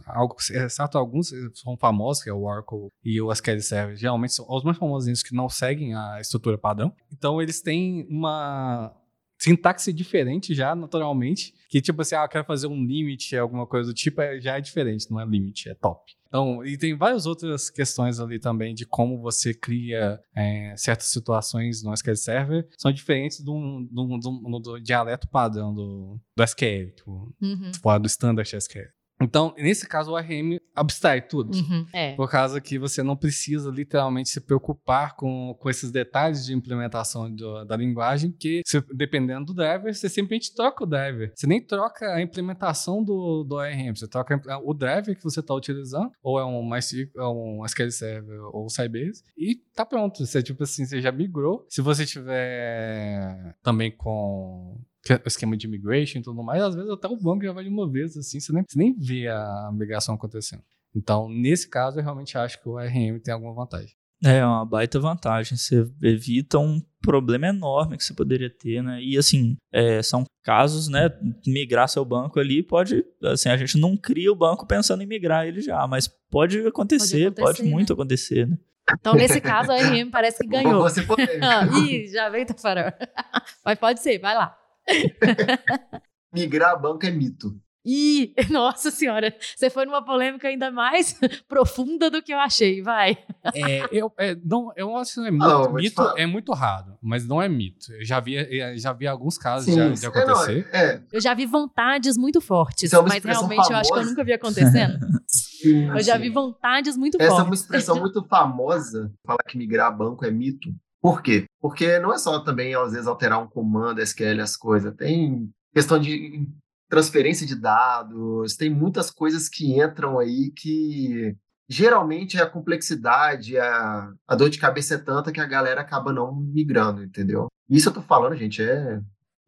exceto alguns são famosos, que é o Oracle e o SQL Server, geralmente são os mais famosinhos que não seguem a estrutura padrão. Então eles têm uma sintaxe diferente já, naturalmente, que tipo assim, ah, eu quero fazer um limit, alguma coisa do tipo, é, já é diferente, não é limit, é top. Então, e tem várias outras questões ali também de como você cria é, certas situações no SQL Server, são diferentes do, do, do, do dialeto padrão do, do SQL, tipo, uhum. fora do standard SQL. Então, nesse caso, o RM abstrai tudo. Uhum, é. Por causa que você não precisa literalmente se preocupar com, com esses detalhes de implementação do, da linguagem, que se, dependendo do driver, você simplesmente troca o driver. Você nem troca a implementação do, do ORM, você troca o driver que você está utilizando, ou é um MySQL, é um SQL Server ou Sybase, e tá pronto. Você, tipo assim, você já migrou. Se você tiver também com o esquema de migration e tudo mais, às vezes até o banco já vai de uma vez, assim, você nem, você nem vê a migração acontecendo. Então, nesse caso, eu realmente acho que o RM tem alguma vantagem. É, uma baita vantagem. Você evita um problema enorme que você poderia ter, né? E assim, é, são casos, né? Migrar seu banco ali pode. Assim, a gente não cria o banco pensando em migrar ele já, mas pode acontecer, pode, acontecer, pode muito né? acontecer, né? Então, nesse caso, a RM parece que ganhou. Você pode. (laughs) ah, ih, já veio Tafarel. (laughs) Mas pode ser, vai lá. (laughs) Migrar banco é mito. Ih, (laughs) nossa senhora, você foi numa polêmica ainda mais (laughs) profunda do que eu achei, vai. É, eu, é, não, eu acho que é mito, não, mito é muito raro, mas não é mito. Eu já vi, já vi alguns casos Sim, de, de acontecer. É, é. Eu já vi vontades muito fortes, é mas realmente famosa. eu acho que eu nunca vi acontecendo. Sim, eu já vi vontades muito Essa fortes. Essa é uma expressão muito famosa, falar que migrar banco é mito, por quê? Porque não é só também, às vezes, alterar um comando SQL, as coisas. Tem questão de transferência de dados, tem muitas coisas que entram aí que geralmente a complexidade, a, a dor de cabeça é tanta que a galera acaba não migrando, entendeu? Isso eu tô falando, gente, é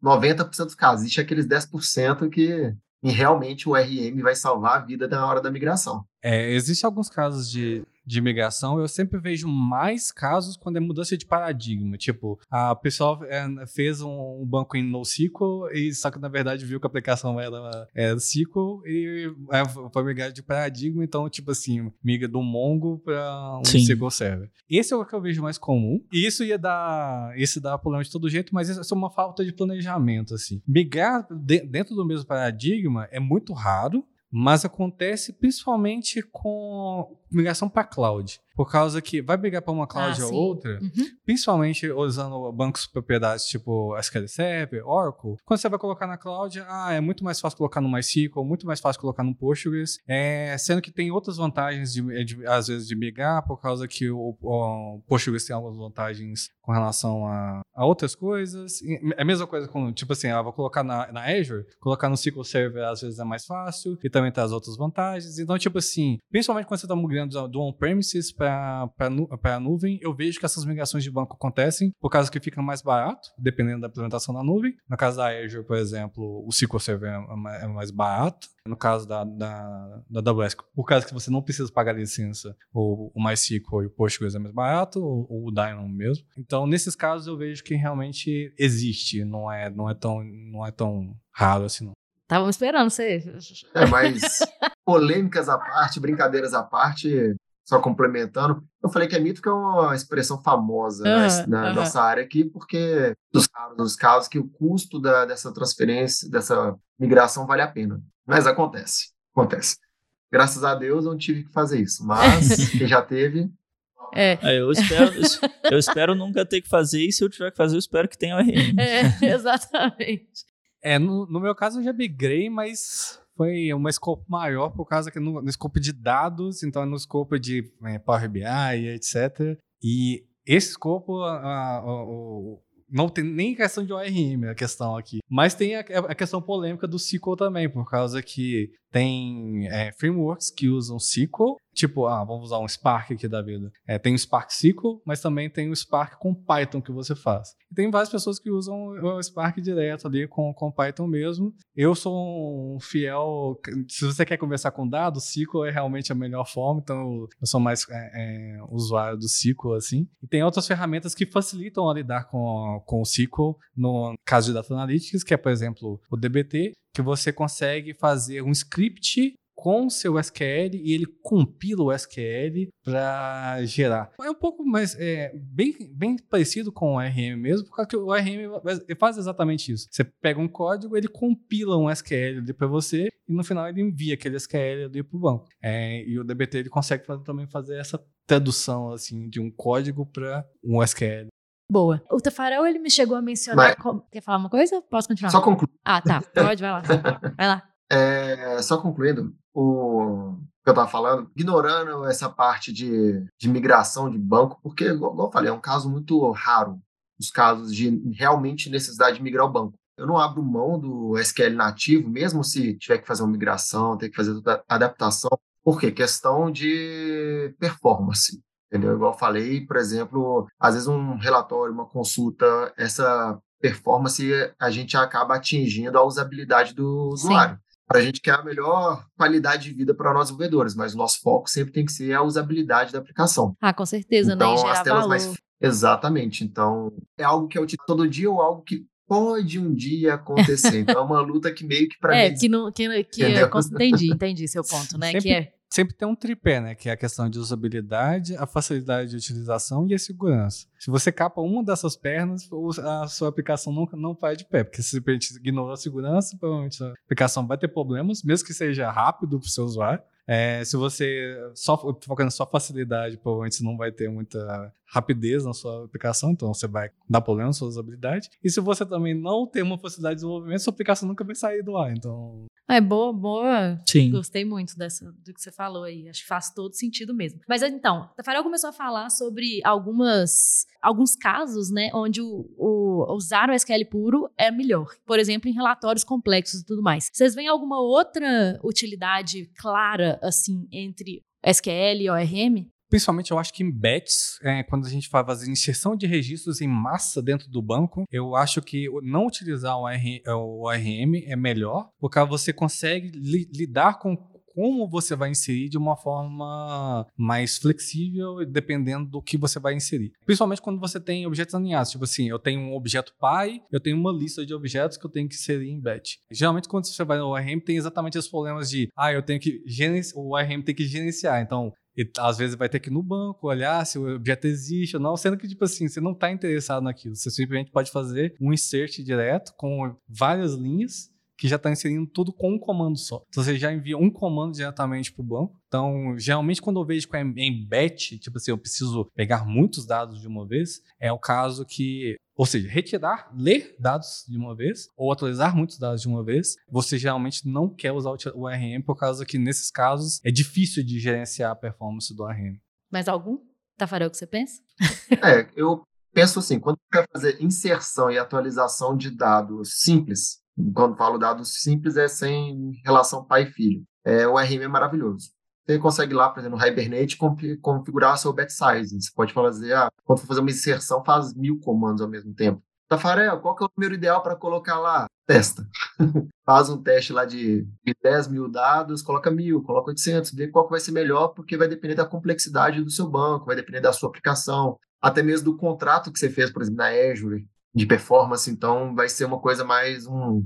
90% dos casos. Existe aqueles 10% que realmente o RM vai salvar a vida na hora da migração. É, Existem alguns casos de de migração, eu sempre vejo mais casos quando é mudança de paradigma. Tipo, a pessoa é, fez um, banco em NoSQL, e só que na verdade viu que a aplicação era, era SQL e é, foi migrar de paradigma, então, tipo assim, migra do Mongo para um Sim. SQL Server. Esse é o que eu vejo mais comum. E isso ia dar, isso dá problema de todo jeito, mas isso é uma falta de planejamento, assim. Migrar de, dentro do mesmo paradigma é muito raro, mas acontece principalmente com migração para cloud. Por causa que vai brigar para uma cloud Ah, ou sim. outra, Uhum. principalmente usando bancos de propriedades tipo SQL Server, Oracle. Quando você vai colocar na cloud, ah, é muito mais fácil colocar no MySQL, muito mais fácil colocar no Postgres, é, sendo que tem outras vantagens, de, de- às vezes, de migrar, por causa que o, o Postgres tem algumas vantagens com relação a, a outras coisas. É a mesma coisa com, tipo assim, ah, vou colocar na, na Azure, colocar no SQL Server às vezes é mais fácil e também traz outras vantagens. Então, tipo assim, principalmente quando você está migrando do- do on-premises para a nuvem, eu vejo que essas migrações de banco acontecem por causa que fica mais barato, dependendo da implementação da nuvem. No caso da Azure, por exemplo, o SQL Server é é mais barato. No caso da, da, da AWS, por causa que você não precisa pagar licença, o, o MySQL e o Postgres é mais barato, ou, ou o Dynamo mesmo. Então, nesses casos, eu vejo que realmente existe, não é, não é, tão, não é tão raro assim, não. Estavam esperando você. É, mas (laughs) polêmicas à parte, brincadeiras à parte, só complementando, eu falei que é mito que é uma expressão famosa na- Aham, na, aham. nossa área aqui, porque dos casos, dos casos que o custo da- dessa transferência, dessa migração vale a pena. Mas acontece, acontece. Graças a Deus eu não tive que fazer isso, mas (laughs) quem já teve, É, É, eu, espero, eu espero nunca ter que fazer, e se eu tiver que fazer, eu espero que tenha ORM. é, (laughs) exatamente. É, no, no meu caso eu já migrei, mas foi uma escopo maior por causa que no, no de dados, então no escopo de é, Power BI, etc. E esse escopo a- a- o- não tem nem questão de ORM a questão aqui, mas tem a, a questão polêmica do SQL também, por causa que tem é, frameworks que usam SQL, tipo, ah, vamos usar um Spark aqui da vida. É, tem o Spark SQL, mas também tem o Spark com Python que você faz. E tem várias pessoas que usam o Spark direto ali com, com Python mesmo. Eu sou um fiel. Se você quer conversar com dados, SQL é realmente a melhor forma, então eu- sou mais é, é, usuário do SQL, assim. E tem outras ferramentas que facilitam a lidar com, com o SQL, no caso de Data Analytics, que é, por exemplo, o DBT, que você consegue fazer um script com o seu SQL e ele compila o SQL para gerar. É um pouco mais é, bem, bem parecido com o RM mesmo, porque o RM faz exatamente isso. Você pega um código, ele compila um SQL ali para você e no final ele envia aquele SQL ali para o banco. É, e o DBT ele consegue fazer- também fazer essa tradução assim de um código para um SQL. Boa. O Tafarel, ele me chegou a mencionar. Mas- Quer falar uma coisa? Posso continuar? só conclu Ah, tá. Pode, vai lá. Vai lá. É, só concluindo o que eu estava falando, ignorando essa parte de, de migração de banco, porque, igual, eu falei, é um caso muito raro, os casos de realmente necessidade de migrar o banco. Eu não abro mão do SQL nativo, mesmo se tiver que fazer uma migração, ter que fazer toda adaptação. Por quê? Questão de performance. Entendeu? Igual eu falei, por exemplo, às vezes um relatório, uma consulta, essa performance a gente acaba atingindo a usabilidade do Sim. Usuário. A gente quer a melhor qualidade de vida para nós desenvolvedores, mas o nosso foco sempre tem que ser a usabilidade da aplicação. Ah, com certeza, então, né? As telas valor. mais. Exatamente. Então, é algo que eu utilizo todo dia ou algo que pode um dia acontecer. Então, é uma luta que meio que para (laughs) É, mim. que não. Que, que Entendeu? cons- entendi, (laughs) entendi seu ponto, né? Sempre- Que é. Sempre tem um tripé, né? Que é a questão de usabilidade, a facilidade de utilização e a segurança. Se você capa uma dessas pernas, a sua aplicação nunca não vai de pé, porque se você ignora a segurança, provavelmente a aplicação vai ter problemas, mesmo que seja rápido para o seu usuário. É, se você só focando só facilidade, provavelmente você não vai ter muita rapidez na sua aplicação, então você vai dar problema na sua usabilidade. E se você também não tem uma facilidade de desenvolvimento, sua aplicação nunca vai sair do ar. Então, É boa, boa. Sim. Gostei muito dessa, do que você falou aí. Acho que faz todo sentido mesmo. Mas então, Tafarel começou a falar sobre algumas, alguns casos, né, onde o, o- usar o SQL puro é melhor. Por exemplo, em relatórios complexos e tudo mais. Vocês veem alguma outra utilidade clara, assim, entre SQL e ORM? Principalmente eu acho que em batches, é, quando a gente fazer inserção de registros em massa dentro do banco, eu acho que não utilizar o, o ORM é melhor, porque você consegue li- lidar com como você vai inserir de uma forma mais flexível, dependendo do que você vai inserir. Principalmente quando você tem objetos alinhados. Tipo assim, eu tenho um objeto pai, eu tenho uma lista de objetos que eu tenho que inserir em batch. Geralmente, quando você vai no ORM, tem exatamente os problemas de, ah, eu tenho que gerenciar, o ORM tem que gerenciar. Então, e às vezes vai ter que ir no banco, olhar se o objeto existe ou não, sendo que, tipo assim, você não está interessado naquilo. Você simplesmente pode fazer um insert direto com várias linhas que já está inserindo tudo com um comando só. Então você já envia um comando diretamente para o banco. Então, geralmente, quando eu vejo que é em batch, tipo assim, eu preciso pegar muitos dados de uma vez, é o caso que ou seja, retirar, ler dados de uma vez ou atualizar muitos dados de uma vez, você geralmente não quer usar o ORM por causa que nesses casos é difícil de gerenciar a performance do ORM. Mais algum, Tafarel, que você pensa? É, eu penso assim, quando você quer fazer inserção e atualização de dados simples, quando falo dados simples é sem relação pai e filho, é, o RM é maravilhoso. Você consegue lá, por exemplo, no Hibernate, configurar seu batch size. Você pode fazer, ah, quando for fazer uma inserção, faz mil comandos ao mesmo tempo. Tafarel, qual que é o número ideal para colocar lá? Testa. (laughs) Faz um teste lá de, de 10 mil dados, coloca mil, coloca 800, vê qual que vai ser melhor, porque vai depender da complexidade do seu banco, vai depender da sua aplicação, até mesmo do contrato que você fez, por exemplo, na Azure, de performance. Então, vai ser uma coisa mais um,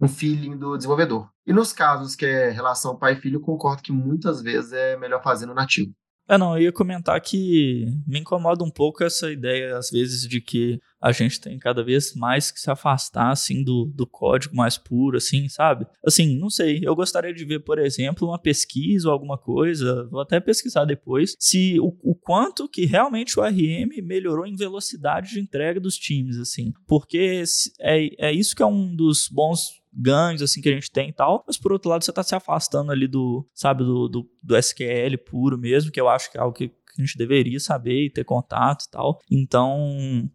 um feeling do desenvolvedor. E nos casos que é relação pai-filho, concordo que muitas vezes é melhor fazer no nativo. É, não, eu ia comentar que me incomoda um pouco essa ideia, às vezes, de que a gente tem cada vez mais que se afastar, assim, do, do código mais puro, assim, sabe? Assim, não sei, eu gostaria de ver, por exemplo, uma pesquisa ou alguma coisa, vou até pesquisar depois, se o, o quanto que realmente o RM melhorou em velocidade de entrega dos times, assim, porque é, é isso que é um dos bons ganhos assim que a gente tem e tal, mas por outro lado você tá se afastando ali do, sabe, do, do, do SQL puro mesmo, que eu acho que é algo que a gente deveria saber e ter contato e tal. Então,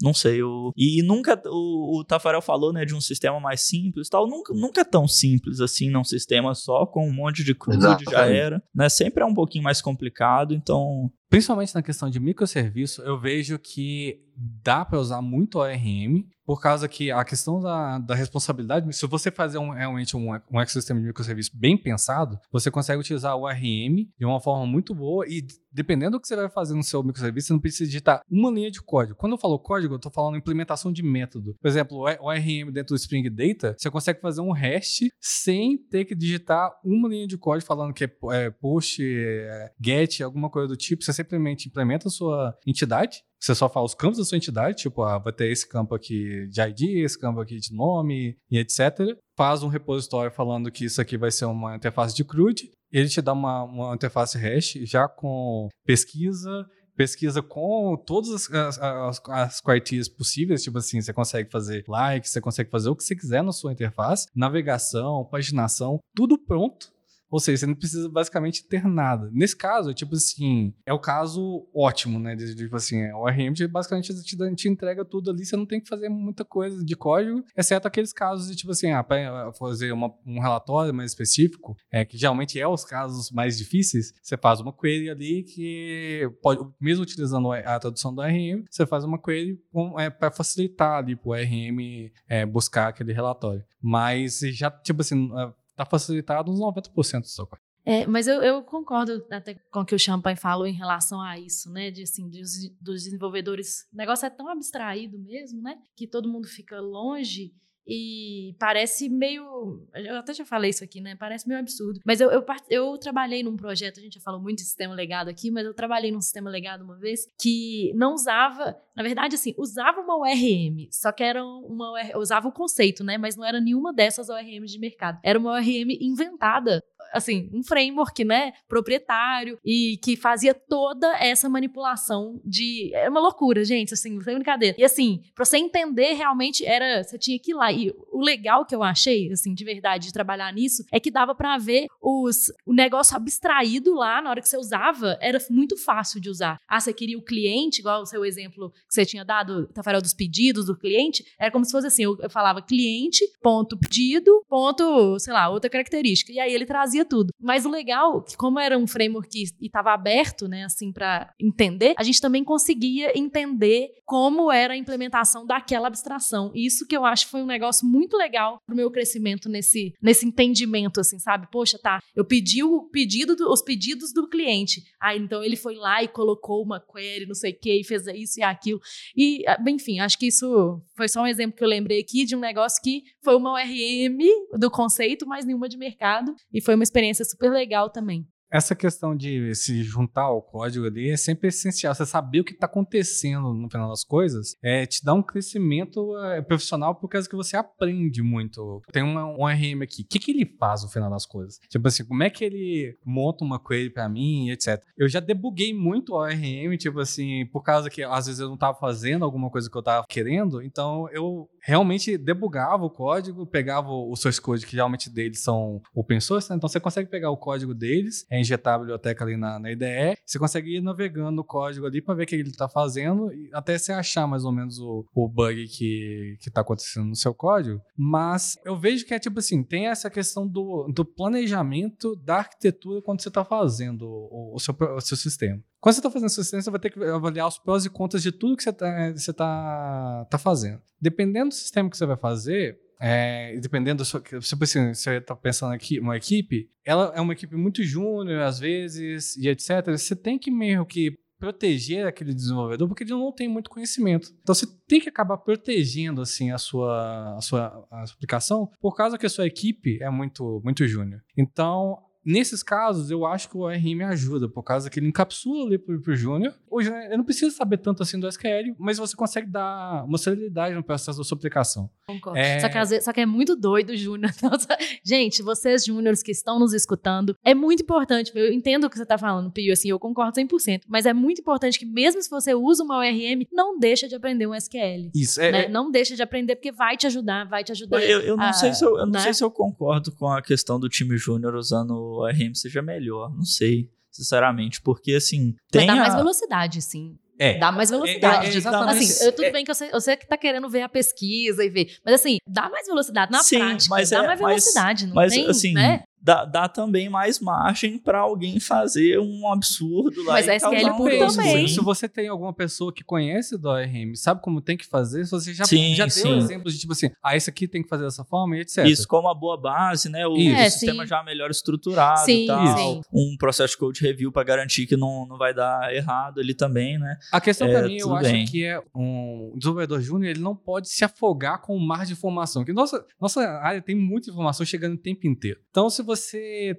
não sei, o, e nunca o, o Tafarel falou, né, de um sistema mais simples, tal, nunca, nunca é tão simples assim, num sistema só com um monte de CRUD já era, né? Sempre é um pouquinho mais complicado, então Principalmente na questão de microserviço, eu vejo que dá para usar muito ORM, por causa que a questão da, da responsabilidade, se você fazer um, realmente um, um ecossistema de microserviço bem pensado, você consegue utilizar o ORM de uma forma muito boa e dependendo do que você vai fazer no seu microserviço, você não precisa digitar uma linha de código. Quando eu falo código, eu estou falando implementação de método. Por exemplo, o ORM dentro do Spring Data, você consegue fazer um REST sem ter que digitar uma linha de código falando que é, é push, é, get, alguma coisa do tipo. Você simplesmente implementa a sua entidade você só fala os campos da sua entidade, tipo, ah, vai ter esse campo aqui de ID, esse campo aqui de nome e etc. Faz um repositório falando que isso aqui vai ser uma interface de CRUD. Ele te dá uma, uma interface hash já com pesquisa, pesquisa com todas as, as, as quantias possíveis, tipo assim, você consegue fazer like, você consegue fazer o que você quiser na sua interface, navegação, paginação, tudo pronto ou seja, você não precisa basicamente ter nada. Nesse caso, tipo assim, é o caso ótimo, né? De, tipo assim, o ORM basicamente te, te entrega tudo ali, você não tem que fazer muita coisa de código, exceto aqueles casos de tipo assim, ah, para fazer uma, um relatório mais específico, é, que geralmente é os casos mais difíceis, você faz uma query ali que pode, mesmo utilizando a tradução do ORM, você faz uma query é, para facilitar ali para o ORM é, buscar aquele relatório. Mas já, tipo assim, tá facilitado uns 90% do seu. É, mas eu, eu, concordo até com o que o Champagne falou em relação a isso, né? De, assim, de, dos desenvolvedores. O negócio é tão abstraído mesmo, né? Que todo mundo fica longe e parece meio. Eu até já falei isso aqui, né? Parece meio absurdo. Mas eu, eu, eu, trabalhei num projeto, a gente já falou muito de sistema legado aqui, mas eu trabalhei num sistema legado uma vez que não usava. Na verdade, assim, usava uma ORM, só que era uma. Usava o conceito, né? Mas não era nenhuma dessas ORMs de mercado. Era uma ORM inventada assim, um framework, né, proprietário e que fazia toda essa manipulação de é uma loucura, gente, assim, sem brincadeira. E assim, para você entender realmente era, você tinha que ir lá. E o legal que eu achei, assim, de verdade de trabalhar nisso é que dava para ver os o negócio abstraído lá na hora que você usava, era muito fácil de usar. Ah, você queria o cliente, igual o seu exemplo que você tinha dado, Tafarel, dos pedidos do cliente, era como se fosse assim, eu, eu falava cliente, ponto pedido, ponto, sei lá, outra característica. E aí ele trazia tudo. Mas o legal, que como era um framework e estava aberto, né, assim, para entender, a gente também conseguia entender como era a implementação daquela abstração. Isso que eu acho foi um negócio muito legal pro meu crescimento nesse, nesse entendimento, assim, sabe? Poxa, tá, eu pedi o pedido, do, os pedidos do cliente. Aí, então ele foi lá e colocou uma query, não sei o que, e fez isso e aquilo. E, ah, enfim, acho que isso foi só um exemplo que eu lembrei aqui de um negócio que foi uma ORM do conceito, mas nenhuma de mercado. E foi uma experiência super legal também. Essa questão de se juntar ao código ali é sempre essencial. Você saber o que está acontecendo no final das coisas é te dá um crescimento é, profissional por causa que você aprende muito. Tem uma, um RM aqui. O que, que ele faz no final das coisas? Tipo assim, como é que ele monta uma query para mim, etc. Eu já debuguei muito o ORM, tipo assim, por causa que às vezes eu não estava fazendo alguma coisa que eu estava querendo, então eu realmente debugava o código, pegava o source code, que geralmente deles são open source, né? então você consegue pegar o código deles, injetar a biblioteca ali na, na IDE, você consegue ir navegando o código ali para ver o que ele está fazendo, até você achar mais ou menos o, o bug que, que tá acontecendo no seu código. Mas eu vejo que é tipo assim, tem essa questão do, do planejamento da arquitetura quando você está fazendo o, o, seu, o seu sistema. Quando você está fazendo seu sistema, você vai ter que avaliar os prós e contras de tudo que você está você tá, tá fazendo. Dependendo do sistema que você vai fazer, é, dependendo da sua. Tipo assim, você está pensando aqui, uma equipe, ela é uma equipe muito júnior, às vezes, e etc. Você tem que meio que proteger aquele desenvolvedor porque ele não tem muito conhecimento. Então você tem que acabar protegendo assim a sua, a sua, a sua aplicação por causa que a sua equipe é muito muito júnior. Então Nesses casos, eu acho que o ORM ajuda, por causa que ele encapsula ali pro, pro Júnior. Hoje, eu não preciso saber tanto assim do SQL, mas você consegue dar uma celeridade no processo da sua aplicação. Concordo. É... Só, que, vezes, só que é muito doido Júnior. (laughs) Gente, vocês júniores que estão nos escutando, é muito importante, eu entendo o que você está falando, Pio, assim, eu concordo 100%, mas é muito importante que mesmo se você usa uma ORM, não deixa de aprender um SQL. Isso, é, né? é... Não deixa de aprender, porque vai te ajudar, vai te ajudar. Eu, eu não, a, sei, se eu, eu não né? sei se eu concordo com a questão do time júnior usando o RM seja melhor. Não sei, sinceramente. Porque, assim. Tem Mas dá a... mais velocidade, sim. É. Dá mais velocidade. É, é, exatamente. Assim, eu, tudo é. bem que você, você que tá querendo ver a pesquisa e ver. Mas assim, dá mais velocidade na Sim, prática. Mas dá é, mais velocidade. Mas, não mas tem, assim, né? Dá, dá também mais margem para alguém fazer um absurdo lá. Mas e a SQL um puro também. Se você tem alguma pessoa que conhece do ORM, sabe como tem que fazer, você já, Sim, já sim. deu exemplos de tipo assim, ah, esse aqui tem que fazer dessa forma e etc. Isso como a boa base, né? O, Isso. o sistema É, sim. já melhor estruturado Sim, e tal. sim. Um processo de code review para garantir que não, não vai dar errado ali também, né? A questão É, pra mim, eu tudo acho bem. que é um desenvolvedor júnior, ele não pode se afogar com o mar de informação. Porque nossa, nossa área tem muita informação chegando o tempo inteiro. Então, se você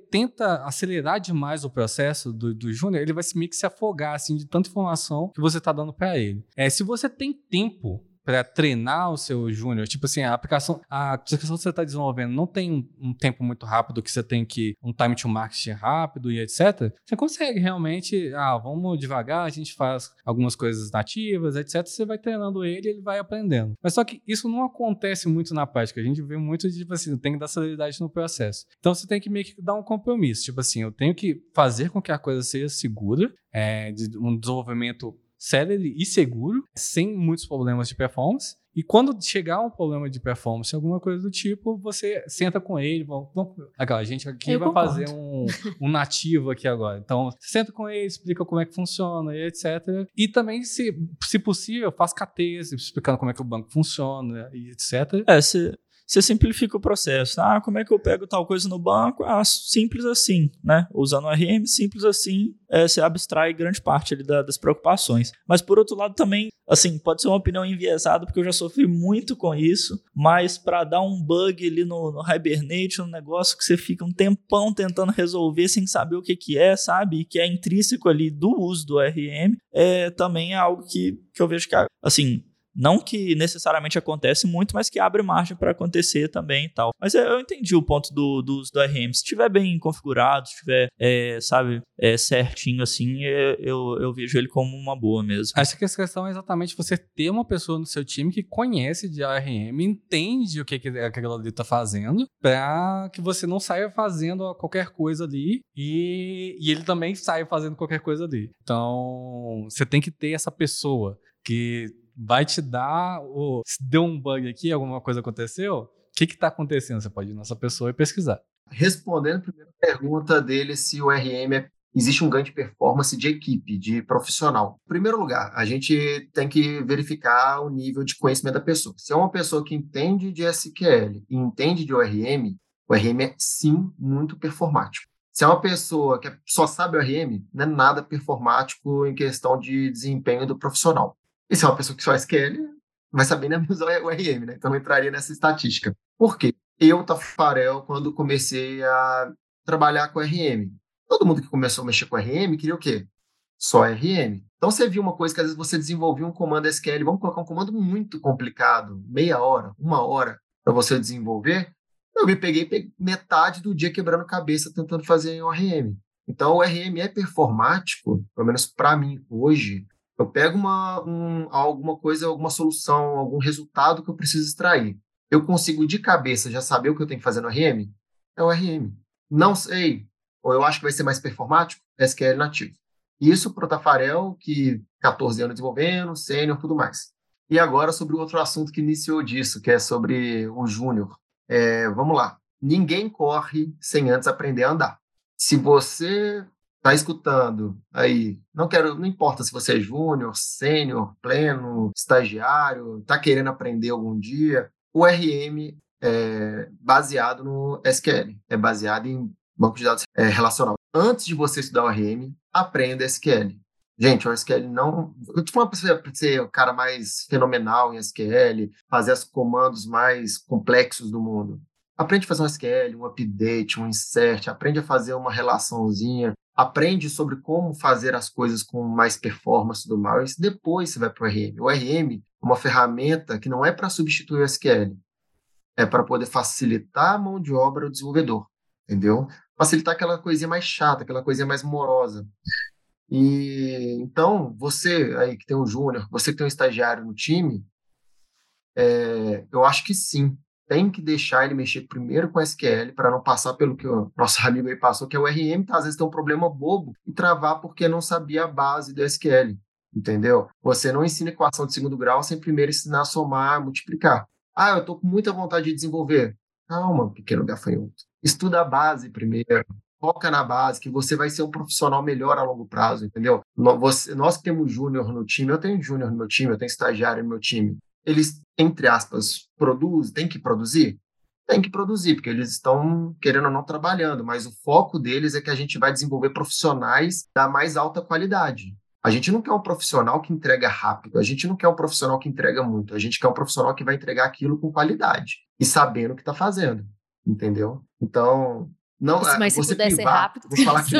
tenta acelerar demais o processo do, do júnior, ele vai se meio que se afogar assim, de tanta informação que você está dando para ele. É, se você tem tempo para treinar o seu júnior, tipo assim, a aplicação, a aplicação que você está desenvolvendo não tem um, um tempo muito rápido que você tem que um time to market rápido e etc. Você consegue realmente, ah, vamos devagar, a gente faz algumas coisas nativas, etc. Você vai treinando ele, ele vai aprendendo. Mas só que isso não acontece muito na prática. A gente vê muito de tipo assim, tem que dar celeridade no processo. Então você tem que meio que dar um compromisso, tipo assim, eu tenho que fazer com que a coisa seja segura, é, de um desenvolvimento célere e seguro, sem muitos problemas de performance. E quando chegar um problema de performance, alguma coisa do tipo, você senta com ele, vamos, vamos aquela gente aqui Eu vai concordo. fazer um, um nativo aqui agora. Então, você senta com ele, explica como é que funciona e etc. E também, se, se possível, faz KTs, explicando como é que o banco funciona e etc. É, você você simplifica o processo. Ah, como é que eu pego tal coisa no banco? Ah, simples assim, né? Usando o RM, simples assim, é, você abstrai grande parte ali da- das preocupações. Mas por outro lado também, assim, pode ser uma opinião enviesada, porque eu já sofri muito com isso, mas para dar um bug ali no, no Hibernate, um negócio que você fica um tempão tentando resolver sem saber o que que é, sabe? E que é intrínseco ali do uso do RM, é também é algo que, que eu vejo que, assim, não que necessariamente acontece muito, mas que abre margem para acontecer também e tal. Mas é, eu entendi o ponto do, do do RM. Se estiver bem configurado, se estiver, é, sabe, é, certinho assim, é, eu, eu vejo ele como uma boa mesmo. Acho que essa questão é exatamente você ter uma pessoa no seu time que conhece de ARM, entende o que, que aquilo ali tá fazendo, para que você não saia fazendo qualquer coisa ali e, e ele também saia fazendo qualquer coisa ali. Então, você tem que ter essa pessoa que vai te dar o. Se deu um bug aqui, alguma coisa aconteceu, o que que tá acontecendo? Você pode ir nessa pessoa e pesquisar. Respondendo a primeira pergunta dele, se o RM é- existe um ganho de performance de equipe, de profissional. Em primeiro lugar, a gente tem que verificar o nível de conhecimento da pessoa. Se é uma pessoa que entende de SQL e entende de ORM, o RM é sim muito performático. Se é uma pessoa que só sabe o RM, não é nada performático em questão de desempenho do profissional. E se é uma pessoa que só SQL, vai saber nem usar o RM, né? Então entraria nessa estatística. Por quê? Eu, Tafarel, quando comecei a trabalhar com RM, Todo mundo que começou a mexer com RM queria o quê? Só RM. Então você viu uma coisa que às vezes você desenvolvia um comando SQL, vamos colocar um comando muito complicado, meia hora, uma hora para você desenvolver. Eu me peguei, peguei metade do dia quebrando cabeça tentando fazer em ORM. Então o RM é performático, pelo menos para mim hoje. Eu pego uma, um, alguma coisa, alguma solução, algum resultado que eu preciso extrair. Eu consigo de cabeça já saber o que eu tenho que fazer no RM? É o RM. Não sei, ou eu acho que vai ser mais performático, SQL nativo. Isso para o Tafarel, que 14 anos desenvolvendo, sênior, tudo mais. E agora sobre o outro assunto que iniciou disso, que é sobre o júnior. É, vamos lá. Ninguém corre sem antes aprender a andar. Se você está escutando aí, não quero, não importa se você é júnior, sênior, pleno, estagiário, está querendo aprender algum dia, o RM é baseado no SQL, é baseado em banco de dados é, relacional. Antes de você estudar o RM, aprenda SQL. Gente, o SQL não. Eu te falo para ser o cara mais fenomenal em SQL, fazer os comandos mais complexos do mundo. Aprende a fazer um SQL, um update, um insert, aprende a fazer uma relaçãozinha, aprende sobre como fazer as coisas com mais performance e tudo mais. Depois você vai para o RM. O RM é uma ferramenta que não é para substituir o SQL, é para poder facilitar a mão de obra do desenvolvedor, entendeu? Facilitar aquela coisinha mais chata, aquela coisinha mais morosa. E então, você aí que tem um júnior, você que tem um estagiário no time, é, eu acho que sim, tem que deixar ele mexer primeiro com SQL para não passar pelo que o nosso (laughs) amigo aí passou, que é o RM, tá? às vezes tem um problema bobo e travar porque não sabia a base do SQL, entendeu? Você não ensina equação de segundo grau sem primeiro ensinar a somar, multiplicar. Ah, eu estou com muita vontade de desenvolver. Calma, pequeno gafanhoto. Estuda a base primeiro, foca na base, que você vai ser um profissional melhor a longo prazo, entendeu? Nós, nós que temos júnior no time, eu tenho júnior no meu time, eu tenho estagiário no meu time. Eles, entre aspas, produzem, tem que produzir? Tem que produzir, porque eles estão, querendo ou não, trabalhando, mas o foco deles é que a gente vai desenvolver profissionais da mais alta qualidade. A gente não quer um profissional que entrega rápido, a gente não quer um profissional que entrega muito, a gente quer um profissional que vai entregar aquilo com qualidade e sabendo o que está fazendo, entendeu? Então, não, Isso, mas é, se pudesse ser rápido. Vou falar (laughs) que...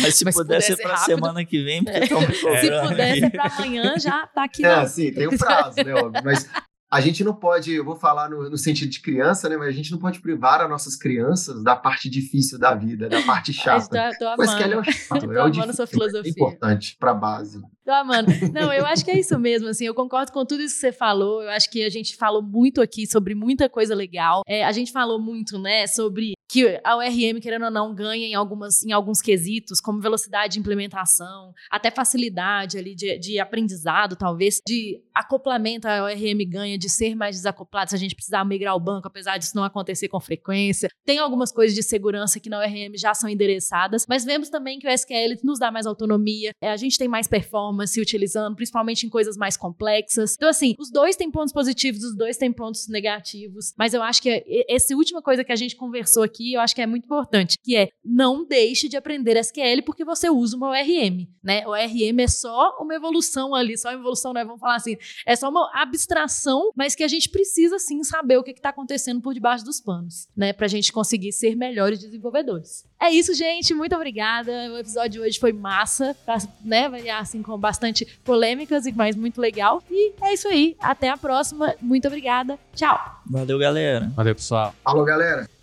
mas se mas pudesse ser para semana que vem, porque estão (laughs) me Se pudesse ser para amanhã, já tá aqui. É, sim, tem um (laughs) prazo, né? Mas a gente não pode, eu vou falar no, no, sentido de criança, né? Mas a gente não pode privar as nossas crianças da parte difícil da vida, da parte chata. Tô, tô Mas que é o chato, tô é o difícil, sua filosofia. É importante para base. Tô amando. Não, eu acho que é isso mesmo, assim, eu concordo com tudo isso que você falou, eu acho que a gente falou muito aqui sobre muita coisa legal, é, a gente falou muito, né, sobre que a ORM, querendo ou não, ganha em, algumas, em alguns quesitos, como velocidade de implementação, até facilidade ali de, de aprendizado, talvez, de acoplamento, a ORM ganha de ser mais desacoplado, se a gente precisar migrar o banco, apesar disso não acontecer com frequência. Tem algumas coisas de segurança que na ORM já são endereçadas, mas vemos também que o SQL nos dá mais autonomia, é, a gente tem mais performance utilizando, principalmente em coisas mais complexas. Então, assim, os dois têm pontos positivos, os dois têm pontos negativos, mas eu acho que essa última coisa que a gente conversou aqui eu acho que é muito importante, que é não deixe de aprender SQL porque você usa uma ORM, né? ORM é só uma evolução ali, só uma evolução, né? Vamos falar assim, é só uma abstração, mas que a gente precisa sim saber o que está acontecendo por debaixo dos panos, né? Para a gente conseguir ser melhores desenvolvedores. É isso, gente. Muito obrigada. O episódio de hoje foi massa, pra, né? Variar assim com bastante polêmicas, mas muito legal. E é isso aí. Até a próxima. Muito obrigada. Tchau. Valeu, galera. Valeu, pessoal. Falou, galera.